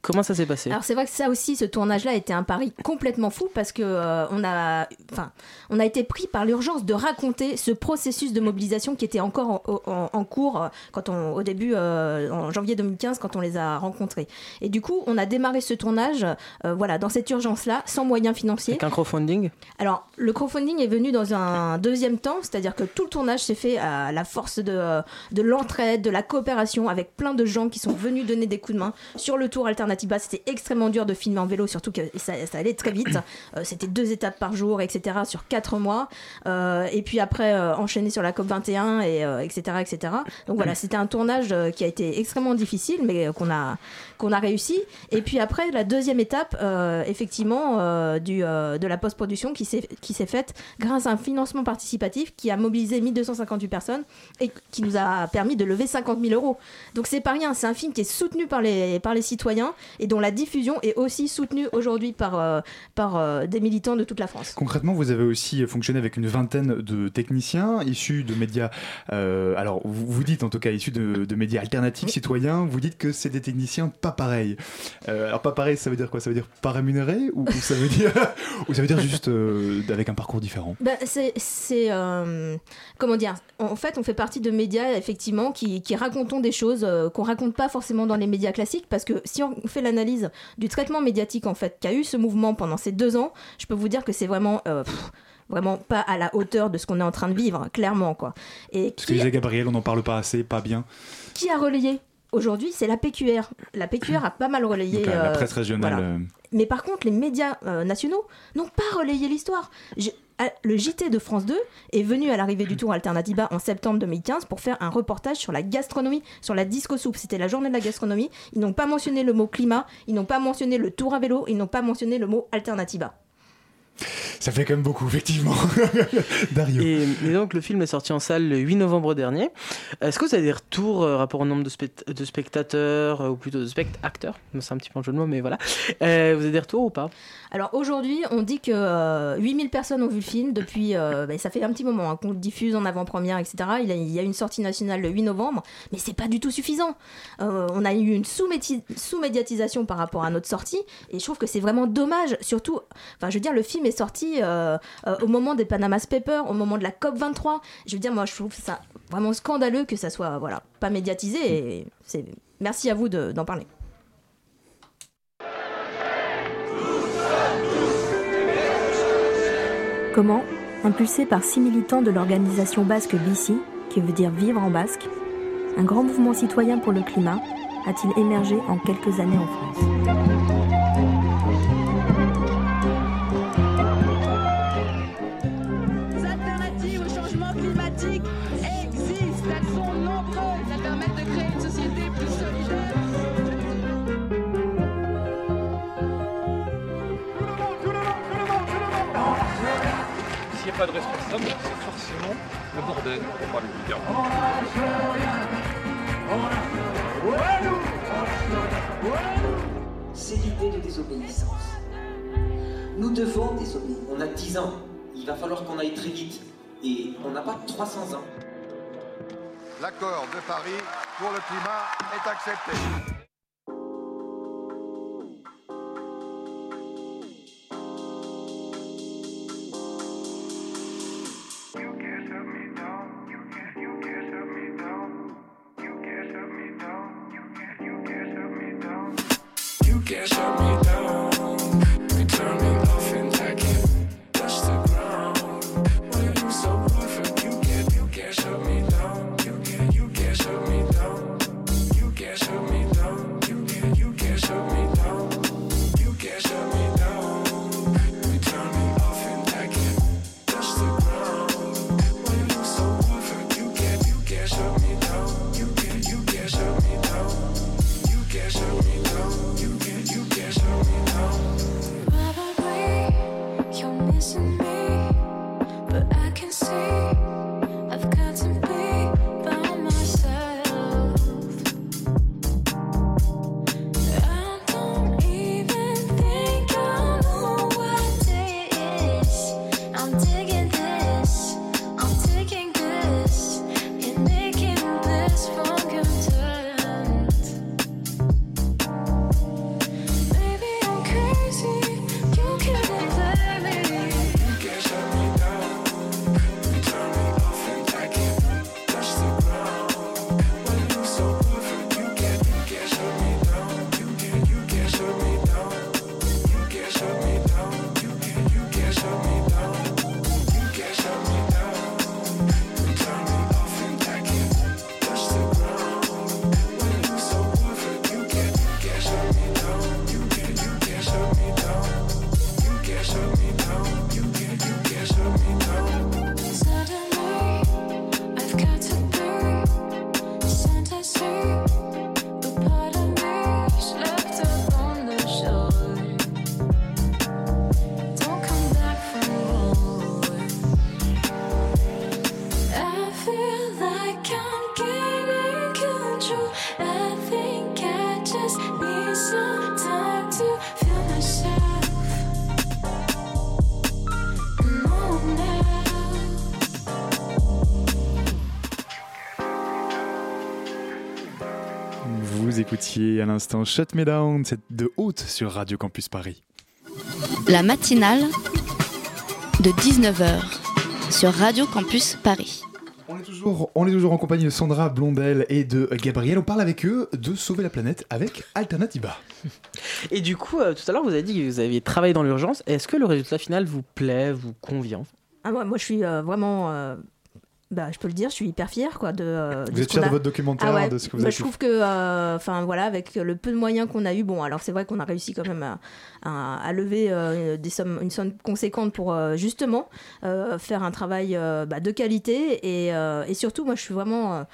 Comment ça s'est passé?
Alors c'est vrai que ça aussi, ce tournage-là était un pari complètement fou parce que euh, on a, enfin, on a été pris par l'urgence de raconter ce processus de mobilisation qui était encore en, en- en cours euh, quand on, au début, euh, en janvier 2015, quand on les a rencontrés. Et du coup, on a démarré ce tournage, euh, voilà, dans cette urgence-là, sans moyens financiers.
Avec un crowdfunding?
Alors, le crowdfunding est venu dans un deuxième temps, c'est-à-dire que tout le tournage s'est fait à la force de, de l'entraide, de la coopération, avec plein de gens qui sont venus donner des coups de main. Sur le tour Alternativa, c'était extrêmement dur de filmer en vélo, surtout que ça, ça allait très vite. Euh, c'était deux étapes par jour, etc., sur quatre mois. Euh, et puis après, euh, enchaîner sur la COP21, et, etc., etc. Donc voilà, c'était un tournage qui a été extrêmement difficile, mais qu'on a, qu'on a réussi. Et puis après, la deuxième étape, effectivement, du, de la post-production qui s'est qui s'est faite grâce à un financement participatif qui a mobilisé 1258 personnes et qui nous a permis de lever 50 000 euros. Donc c'est pas rien, c'est un film qui est soutenu par les, par les citoyens et dont la diffusion est aussi soutenue aujourd'hui par, euh, par euh, des militants de toute la France.
Concrètement, vous avez aussi fonctionné avec une vingtaine de techniciens issus de médias. euh, alors, vous, vous dites en tout cas issus de, de médias alternatifs, citoyens. Vous dites que c'est des techniciens pas pareils. Alors, pas pareil, ça veut dire quoi? Ça veut dire pas rémunérés ou, ou ça veut dire ou ça veut dire juste avec un parcours différent?
Bah, c'est, comment dire? En fait, on fait partie de médias effectivement qui, qui racontons des choses qu'on raconte pas forcément dans les médias classiques, parce que si on fait l'analyse du traitement médiatique en fait qu'a eu ce mouvement pendant ces deux ans, je peux vous dire que c'est vraiment euh, pff, vraiment pas à la hauteur de ce qu'on est en train de vivre, clairement quoi. Et
Ce que
qui,
disait Gabriel, on n'en parle pas assez, pas bien.
qui a relayé Aujourd'hui, c'est la PQR. La PQR a pas mal relayé.
Donc, la, la
euh,
presse régionale.
voilà.
euh,
Mais par contre, les médias euh, nationaux n'ont pas relayé l'histoire. À- Le JT de France 2 est venu à l'arrivée du tour Alternativa en septembre 2015 pour faire un reportage sur la gastronomie, sur la disco soupe. C'était la journée de la gastronomie. Ils n'ont pas mentionné le mot climat, ils n'ont pas mentionné le tour à vélo, ils n'ont pas mentionné le mot Alternativa.
Ça fait quand même beaucoup, effectivement. Dario.
Et, et donc le film est sorti en salle le 8 novembre dernier. Est-ce que vous avez des retours euh, rapport au nombre de, spect- de spectateurs, euh, ou plutôt de spectateurs C'est un petit peu un jeu de mots, mais voilà. Euh, vous avez des retours ou pas?
Alors aujourd'hui, on dit que euh, 8000 personnes ont vu le film depuis. euh, bah, ça fait un petit moment hein, qu'on le diffuse en avant-première, etc. Il, a- il y a une sortie nationale le 8 novembre, mais c'est pas du tout suffisant. Euh, on a eu une sous-médiatisation par rapport à notre sortie, et je trouve que c'est vraiment dommage. Surtout, enfin, je veux dire, le film est sorti euh, euh, au moment des Panama Papers, au moment de la COP 23. Je veux dire, moi, je trouve ça vraiment scandaleux que ça soit voilà pas médiatisé. Merci à vous de- d'en parler.
Comment, impulsé par six militants de l'organisation basque BICI, qui veut dire vivre en basque, un grand mouvement citoyen pour le climat a-t-il émergé en quelques années en France?
Pas de responsable, c'est forcément le bordel, pour parler vulgairement.
C'est l'idée de désobéissance. Nous devons désobéir. On a 10 ans. Il va falloir qu'on aille très vite. Et on n'a pas 300 ans.
L'accord de Paris pour le climat est accepté.
Écoutiez à l'instant Shut Me Down, c'est de haute sur Radio Campus Paris.
La matinale de 19h sur Radio Campus Paris.
On est, toujours, on est toujours en compagnie de Sandra Blondel et de Gabriel. On parle avec eux de sauver la planète avec Alternativa.
Et du coup, euh, tout à l'heure, vous avez dit que vous aviez travaillé dans l'urgence. Est-ce que le résultat final vous plaît, vous convient?
Ah, moi, moi, je suis euh, vraiment. euh, bah, je peux le dire, je suis hyper fière quoi, de. euh,
Vous
de
êtes fière de votre documentaire,
Ah ouais.
de ce que vous
Bah,
avez
Je trouve que, euh, enfin voilà, avec le peu de moyens qu'on a eu, bon, alors c'est vrai qu'on a réussi quand même à, à- à lever euh, des sommes, une somme conséquente pour justement faire un travail bah, de qualité et, et surtout, moi, je suis vraiment.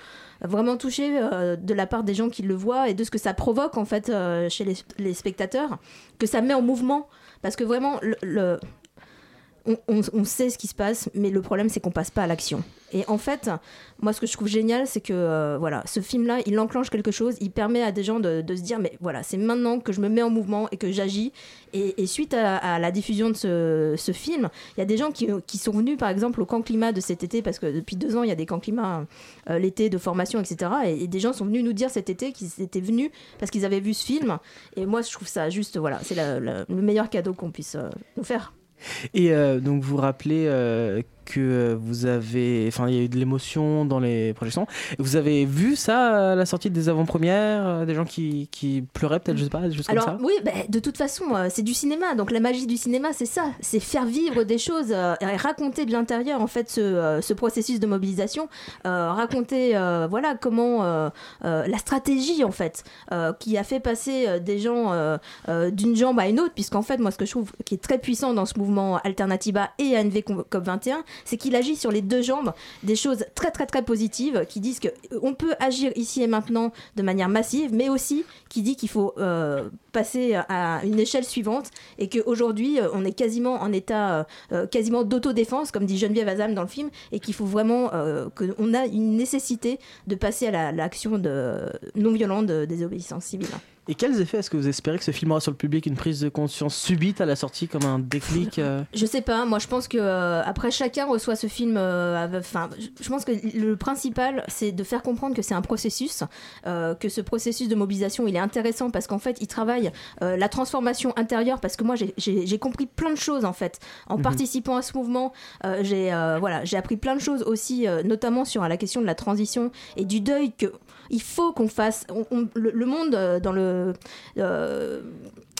vraiment touchée euh, de la part des gens qui le voient et de ce que ça provoque en fait euh, chez les, les spectateurs, que ça met en mouvement. Parce que vraiment, le, le- on, sait ce qui se passe, mais le problème c'est qu'on passe pas à l'action. Et en fait, moi ce que je trouve génial, c'est que euh, voilà, ce film-là, il enclenche quelque chose, il permet à des gens de, se dire, mais voilà, c'est maintenant que je me mets en mouvement et que j'agis. Et, suite à, la diffusion de ce, film, il y a des gens qui, sont venus par exemple au camp climat de cet été, parce que depuis deux ans, il y a des camps climat euh, l'été de formation, etc. Et, des gens sont venus nous dire cet été qu'ils étaient venus parce qu'ils avaient vu ce film. Et moi, je trouve ça juste, voilà, c'est le meilleur cadeau qu'on puisse euh, nous faire.
Et euh, donc vous rappelez euh, que vous avez, enfin il y a eu de l'émotion dans les projections. Vous avez vu ça à la sortie des avant-premières, euh, des gens qui, qui pleuraient peut-être, je sais pas, choses
Alors
comme ça?
oui, bah, de toute façon, euh, c'est du cinéma. Donc la magie du cinéma, c'est ça, c'est faire vivre des choses euh, et raconter de l'intérieur en fait ce, euh, ce processus de mobilisation, euh, raconter euh, voilà comment euh, euh, la stratégie en fait euh, qui a fait passer euh, des gens euh, euh, d'une jambe à une autre, puisqu'en fait moi ce que je trouve qui est très puissant dans ce mouvement Alternativa et ANV COP 21, c'est qu'il agit sur les deux jambes des choses très très très positives qui disent que euh, peut agir ici et maintenant de manière massive, mais aussi qui dit qu'il faut euh, passer à une échelle suivante et qu'aujourd'hui euh, on est quasiment en état quasiment d'autodéfense, comme dit Geneviève Azam dans le film, et qu'il faut vraiment qu'on a une nécessité de passer à la- l'action de, non violente de désobéissance civile.
Et quels effets est-ce que vous espérez que ce film aura sur le public Une prise de conscience subite à la sortie, comme un déclic euh?
Je sais pas, moi je pense que euh, après chacun reçoit ce film. euh, Enfin, je- je pense que le principal c'est de faire comprendre que c'est un processus, euh, que ce processus de mobilisation il est intéressant parce qu'en fait il travaille la transformation intérieure parce que moi j'ai- compris plein de choses en fait en
Mhm.
participant à ce mouvement. j'ai voilà j'ai appris plein de choses aussi, notamment sur la question de la transition et du deuil que il faut qu'on fasse. le monde euh, dans le euh,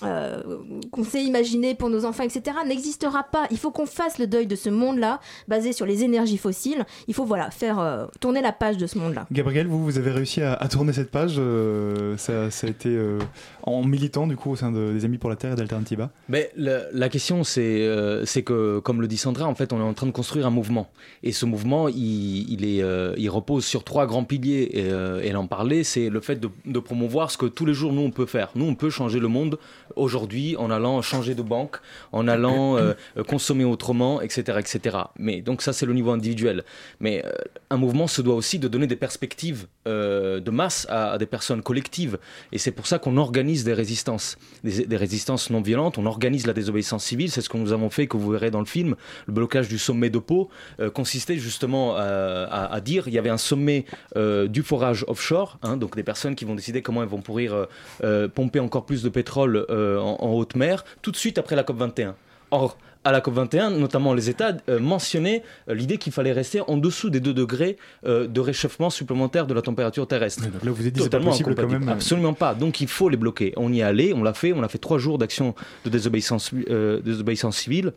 euh, qu'on s'est imaginé pour nos enfants, etc., n'existera pas. Il faut qu'on fasse le deuil de ce monde-là, basé sur les énergies fossiles. Il faut voilà faire euh, tourner la page de ce monde-là.
Gabriel, vous, vous avez réussi à, à tourner cette page. euh, ça, ça a été euh, en militant du coup au sein de- des Amis pour la Terre et d'Alternativa.
Mais la, la question, c'est euh, c'est que, comme le dit Sandra, en fait, on est en train de construire un mouvement. Et ce mouvement, il, il est, euh, il repose sur trois grands piliers. Et euh, elle en parlait, c'est le fait de, de promouvoir ce que tous les jours, nous, on peut faire. Nous, on peut changer le monde aujourd'hui en allant changer de banque, en allant euh, consommer autrement, etc., etc. Mais donc ça, c'est le niveau individuel. Mais euh, un mouvement se doit aussi de donner des perspectives euh, de masse à, des personnes collectives. Et c'est pour ça qu'on organise des résistances, des, résistances non violentes. On organise la désobéissance civile. C'est ce que nous avons fait, que vous verrez dans le film. Le blocage du sommet de Pau euh, consistait justement à, dire il y avait un sommet euh, du forage offshore, hein, donc des personnes qui vont décider comment elles vont pourrir pomper encore plus de pétrole en, en haute mer, tout de suite après la COP 21. Or, à la COP21, notamment les États euh, mentionnaient euh, l'idée qu'il fallait rester en dessous des 2 degrés euh, de réchauffement supplémentaire de la température terrestre.
là, vous pas possible quand même.
Absolument pas. Donc il faut les bloquer. On y est allé, on l'a fait, on a fait trois jours d'action de désobéissance, désobéissance civile.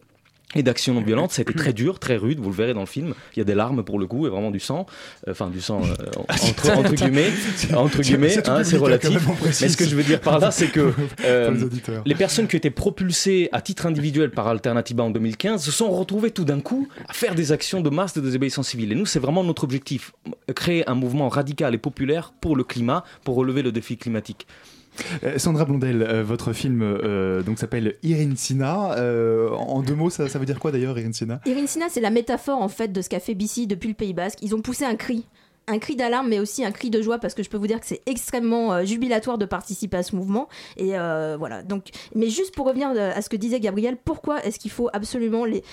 Et d'action non violente, ça a été très dur, très rude, vous le verrez dans le film. Il y a des larmes pour le coup et vraiment du sang. Euh, Enfin, du sang euh, entre, entre guillemets. Entre
C'est-
guillemets,
c'est
hein, c'est
hein,
relatif. Mais ce que je veux dire par là, c'est que euh,
les auditeurs.
les personnes qui étaient propulsées à titre individuel par Alternativa en 2015 se sont retrouvées tout d'un coup à faire des actions de masse de désobéissance civile. Et nous, c'est vraiment notre objectif. Créer un mouvement radical et populaire pour le climat, pour relever le défi climatique.
Euh, Sandra Blondel, euh, votre film euh, donc s'appelle Irine Sina. En deux mots, ça, veut dire quoi d'ailleurs, Irine Sina,
c'est la métaphore en fait de ce qu'a fait BC depuis le Pays Basque. Ils ont poussé un cri. Un cri d'alarme, mais aussi un cri de joie parce que je peux vous dire que c'est extrêmement euh, jubilatoire de participer à ce mouvement. Et euh, voilà. Donc, mais juste pour revenir euh, à ce que disait Gabriel, pourquoi est-ce qu'il faut absolument les,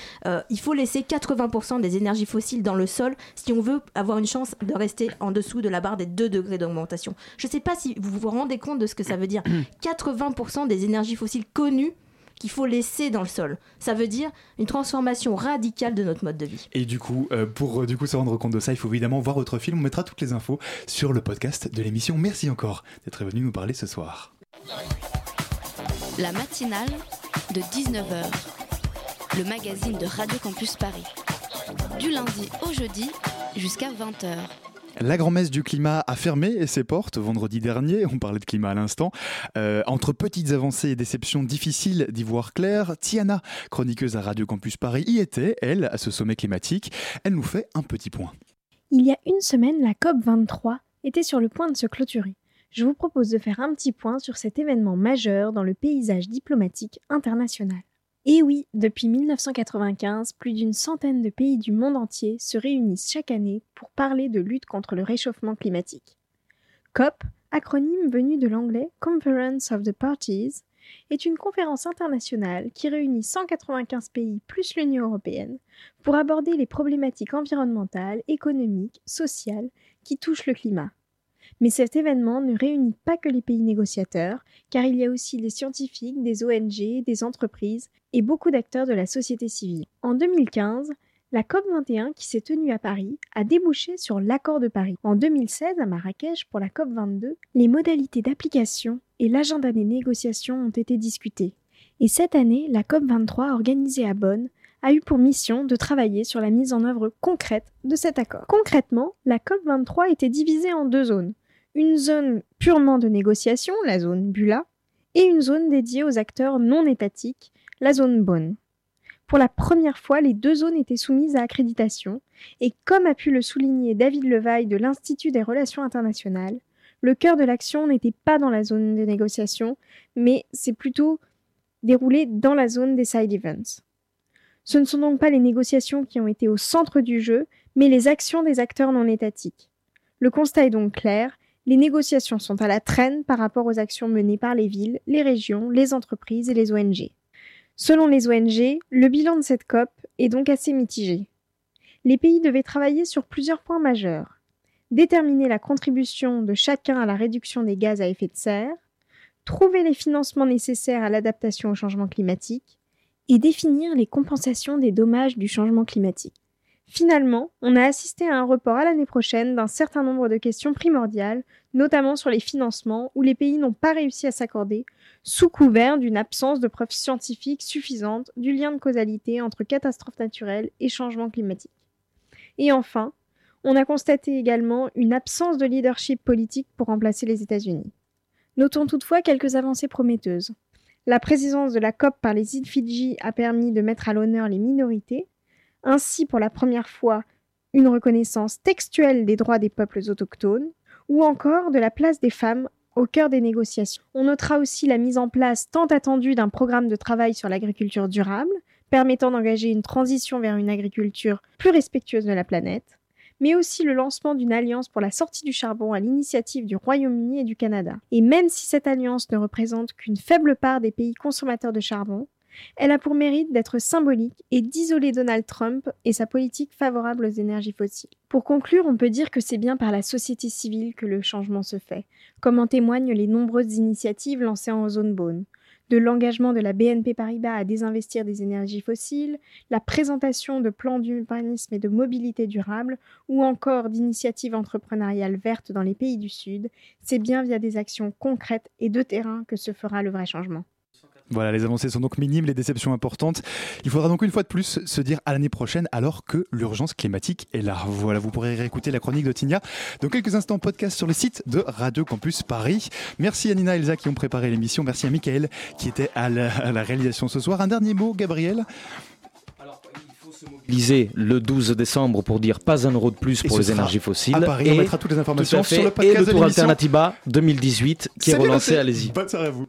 il faut laisser 80% des énergies fossiles dans le sol si on veut avoir une chance de rester en dessous de la barre des 2 degrés d'augmentation? Je ne sais pas si vous vous rendez compte de ce que ça veut dire. 80% des énergies fossiles connues qu'il faut laisser dans le sol. Ça veut dire une transformation radicale de notre mode de vie.
Et du coup, euh, pour euh, du coup se rendre compte de ça, il faut évidemment voir votre film. On mettra toutes les infos sur le podcast de l'émission. Merci encore d'être venu nous parler ce soir.
La matinale de 19h, le magazine de Radio Campus Paris. Du lundi au jeudi jusqu'à 20h.
La grand-messe du climat a fermé ses portes vendredi dernier. On parlait de climat à l'instant. Euh, entre petites avancées et déceptions difficiles d'y voir clair, Tiana, chroniqueuse à Radio Campus Paris, y était, elle, à ce sommet climatique. Elle nous fait un petit point.
Il y a une semaine, la COP23 était sur le point de se clôturer. Je vous propose de faire un petit point sur cet événement majeur dans le paysage diplomatique international. Et oui, depuis 1995, plus d'une centaine de pays du monde entier se réunissent chaque année pour parler de lutte contre le réchauffement climatique. COP, acronyme venu de l'anglais Conference of the Parties, est une conférence internationale qui réunit 195 pays plus l'Union européenne pour aborder les problématiques environnementales, économiques, sociales qui touchent le climat. Mais cet événement ne réunit pas que les pays négociateurs, car il y a aussi des scientifiques, des ONG, des entreprises et beaucoup d'acteurs de la société civile. En 2015, la COP21 qui s'est tenue à Paris a débouché sur l'accord de Paris. En 2016, à Marrakech, pour la COP22, les modalités d'application et l'agenda des négociations ont été discutés. Et cette année, la COP23 organisée à Bonn a eu pour mission de travailler sur la mise en œuvre concrète de cet accord. Concrètement, la COP23 était divisée en deux zones. Une zone purement de négociation, la zone Bula, et une zone dédiée aux acteurs non étatiques, la zone Bonn. Pour la première fois, les deux zones étaient soumises à accréditation, et comme a pu le souligner David Levaille de l'Institut des relations internationales, le cœur de l'action n'était pas dans la zone de négociation, mais c'est plutôt déroulé dans la zone des side events. Ce ne sont donc pas les négociations qui ont été au centre du jeu, mais les actions des acteurs non étatiques. Le constat est donc clair, les négociations sont à la traîne par rapport aux actions menées par les villes, les régions, les entreprises et les ONG. Selon les ONG, le bilan de cette COP est donc assez mitigé. Les pays devaient travailler sur plusieurs points majeurs. Déterminer la contribution de chacun à la réduction des gaz à effet de serre, trouver les financements nécessaires à l'adaptation au changement climatique, et définir les compensations des dommages du changement climatique. Finalement, on a assisté à un report à l'année prochaine d'un certain nombre de questions primordiales, notamment sur les financements, où les pays n'ont pas réussi à s'accorder, sous couvert d'une absence de preuves scientifiques suffisantes du lien de causalité entre catastrophes naturelles et changement climatique. Et enfin, on a constaté également une absence de leadership politique pour remplacer les États-Unis. Notons toutefois quelques avancées prometteuses. La présidence de la COP par les îles Fidji a permis de mettre à l'honneur les minorités, ainsi pour la première fois une reconnaissance textuelle des droits des peuples autochtones, ou encore de la place des femmes au cœur des négociations. On notera aussi la mise en place tant attendue d'un programme de travail sur l'agriculture durable, permettant d'engager une transition vers une agriculture plus respectueuse de la planète, mais aussi le lancement d'une alliance pour la sortie du charbon à l'initiative du Royaume-Uni et du Canada. Et même si cette alliance ne représente qu'une faible part des pays consommateurs de charbon, elle a pour mérite d'être symbolique et d'isoler Donald Trump et sa politique favorable aux énergies fossiles. Pour conclure, on peut dire que c'est bien par la société civile que le changement se fait, comme en témoignent les nombreuses initiatives lancées en zone Bone de l'engagement de la BNP Paribas à désinvestir des énergies fossiles, la présentation de plans d'urbanisme et de mobilité durable, ou encore d'initiatives entrepreneuriales vertes dans les pays du Sud, c'est bien via des actions concrètes et de terrain que se fera le vrai changement.
Voilà, les avancées sont donc minimes, les déceptions importantes. Il faudra donc une fois de plus se dire à l'année prochaine alors que l'urgence climatique est là. Voilà, vous pourrez réécouter la chronique de Tinia dans quelques instants podcast sur le site de Radio Campus Paris. Merci à Nina et Elsa qui ont préparé l'émission. Merci à Michael qui était à la, à la réalisation ce soir. Un dernier mot, Gabriel?
Mobiliser le 12 décembre pour dire pas un euro de plus
Et
pour les énergies fossiles.
à Paris, on mettra toutes les informations
tout à fait,
sur le podcast
Et
de
le Tour
l'émission.
Alternativa 2018 qui est
bien
relancé, allez-y.
Bonne soirée à vous.